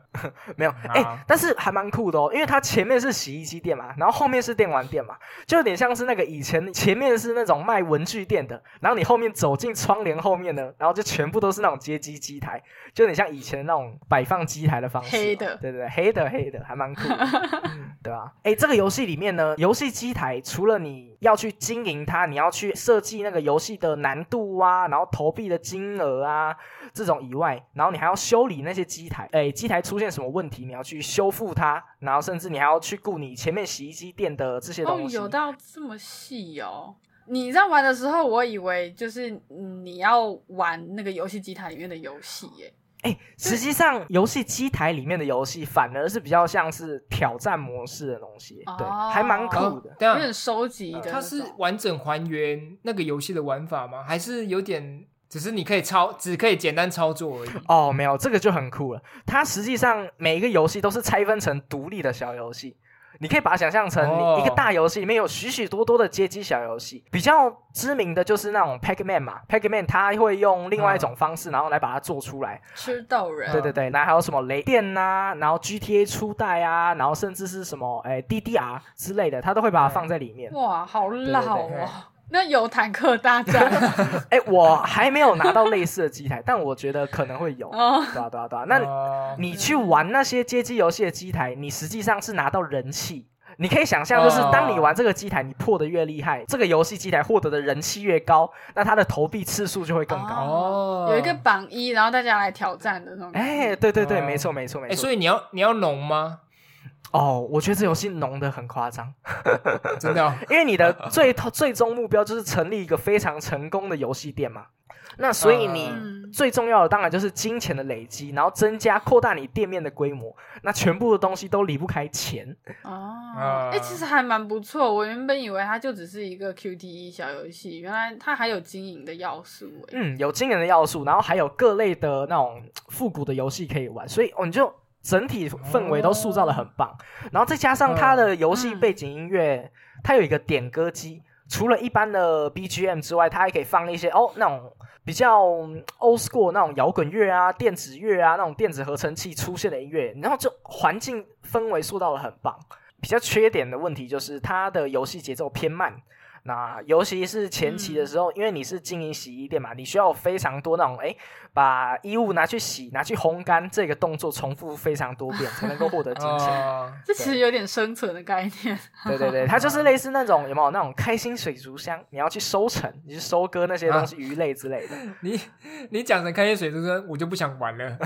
没有，哎、好但是还蛮酷的哦，因为它前面是洗衣机店嘛，然后后面是电玩店嘛，就有点像是那个以前前面是那种卖文具店的，然后你后面走进窗帘后面呢，然后就全部都是那种街机机台，就有点像以前那种摆放机台的方式哦，黑的对对对，黑的黑的，还蛮酷的，嗯对吧？哎，这个游戏里面呢，游戏机台除了你要去经营它，你要去设计那个游戏的难度啊，然后投币的金额啊，这种以外，然后你还要修理那些机台，哎，机台出现什么问题，你要去修复它，然后甚至你还要去顾你前面洗衣机店的这些哦，东西。有到这么细哦！你在玩的时候，我以为就是你要玩那个游戏机台里面的游戏耶。哎，实际上游戏机台里面的游戏反而是比较像是挑战模式的东西，对，哦还蛮酷的。有点收集的。它是完整还原那个游戏的玩法吗？还是有点只是你可以操，只可以简单操作而已？哦，没有，这个就很酷了。它实际上每一个游戏都是拆分成独立的小游戏，你可以把它想象成哦你一个大游戏里面有许许多多的街机小游戏。比较知名的就是那种 Pac-Man 嘛，Pac-Man 它会用另外一种方式，然后来把它做出来。吃豆人。对对对，然后还有什么雷电呐、然后 GTA 初代啊，然后甚至是什么哎 DDR 之类的，它都会把它放在里面。哇，好老对对哦！那有坦克大战 哎，我还没有拿到类似的机台，但我觉得可能会有。哦，对啊对啊对啊，那哦你去玩那些街机游戏的机台，你实际上是拿到人气。你可以想象，就是哦当你玩这个机台，你破的越厉害，这个游戏机台获得的人气越高，那它的投币次数就会更高。哦有一个榜一，然后大家来挑战的那种。哎，对对对，哦没错没错没哎，错。所以你要你要浓吗？哦，我觉得这游戏浓的很夸张，真的哦？因为你的最最终目标就是成立一个非常成功的游戏店嘛。那所以你嗯最重要的当然就是金钱的累积，然后增加扩大你店面的规模。那全部的东西都离不开钱。哦，啊哎、其实还蛮不错。我原本以为它就只是一个 QTE 小游戏，原来它还有经营的要素。哎，嗯，有经营的要素，然后还有各类的那种复古的游戏可以玩，所以哦，你就整体氛围都塑造的很棒。然后再加上它的游戏背景音乐，它有一个点歌机，除了一般的 BGM 之外，它还可以放一些哦那种比较嗯 old school 那种摇滚乐啊、电子乐啊、那种电子合成器出现的音乐，然后就环境氛围塑造的很棒。比较缺点的问题就是它的游戏节奏偏慢。那尤其是前期的时候，因为你是经营洗衣店嘛，你需要非常多那种哎，把衣物拿去洗、拿去烘干这个动作重复非常多遍，才能够获得金钱。哦这其实有点生存的概念。对对对，它就是类似那种有没有那种开心水族箱，你要去收成，你去收割那些东西、鱼类之类的。你你讲成开心水族箱，我就不想玩了。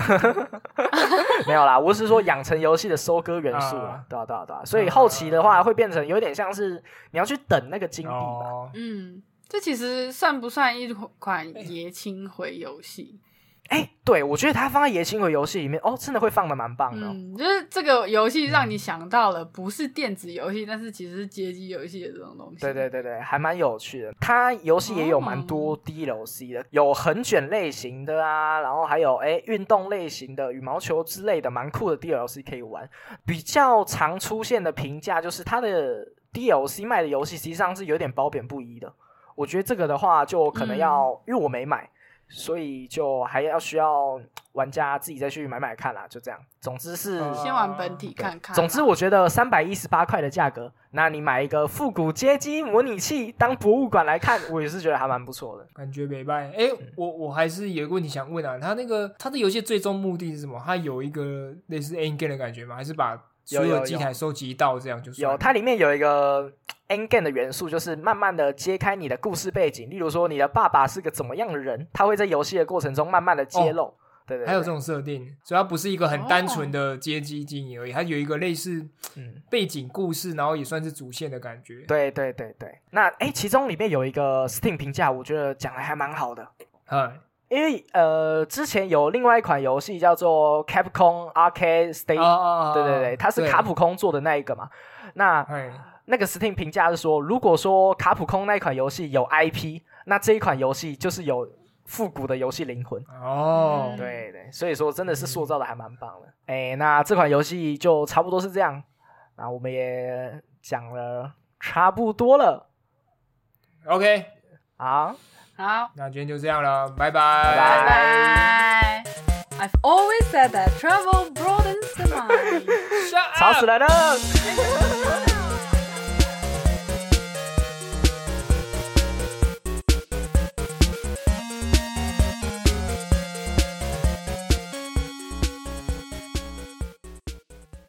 没有啦，我是说养成游戏的收割元素啊啊，对啊对啊对啊。所以后期的话会变成有点像是你要去等那个金币吧。哦，嗯，这其实算不算一款爷青回游戏？哎，对我觉得它放在爷青回游戏里面，哦，真的会放的蛮棒的哦。嗯，就是这个游戏让你想到了不是电子游戏，但是其实是街机游戏的这种东西。对对对对，还蛮有趣的。它游戏也有蛮多 DLC 的，有横卷类型的啊，然后还有哎运动类型的羽毛球之类的，蛮酷的 DLC 可以玩。比较常出现的评价就是它的 DLC 卖的游戏实际上是有点褒贬不一的。我觉得这个的话就可能要，因为我没买，所以就还要需要玩家自己再去买买看啦。就这样，总之是。哦先玩本体看看。总之，我觉得三百一十八块的价格，那你买一个复古街机模拟器当博物馆来看，我也是觉得还蛮不错的。感觉没办。哎，嗯我我还是有一个问题想问啊，他那个他的游戏最终目的是什么？他有一个类似 end game 的感觉吗？还是把所有机台收集到这样就算了？有，它里面有一个 end game 的元素，就是慢慢的揭开你的故事背景。例如说，你的爸爸是个怎么样的人，他会在游戏的过程中慢慢的揭露。对对对，还有这种设定，所以它不是一个很单纯的街机经营而已，它有一个类似嗯，背景故事，然后也算是主线的感觉。对对对对。那哎，其中里面有一个 Steam 评价，我觉得讲的还蛮好的。嗯，因为呃，之前有另外一款游戏叫做 Capcom Arcade State，、啊对对对，它是卡普空做的那一个嘛。那哎，那个 Steam 评价是说，如果说卡普空那一款游戏有 IP，那这一款游戏就是有复古的游戏灵魂。哦，对对，所以说真的是塑造的还蛮棒的。哎，那这款游戏就差不多是这样，那我们也讲了差不多了。OK，好，好，那今天就这样了，拜拜，拜拜拜。I've always said that travel broadens the mind. 拜吵死人了。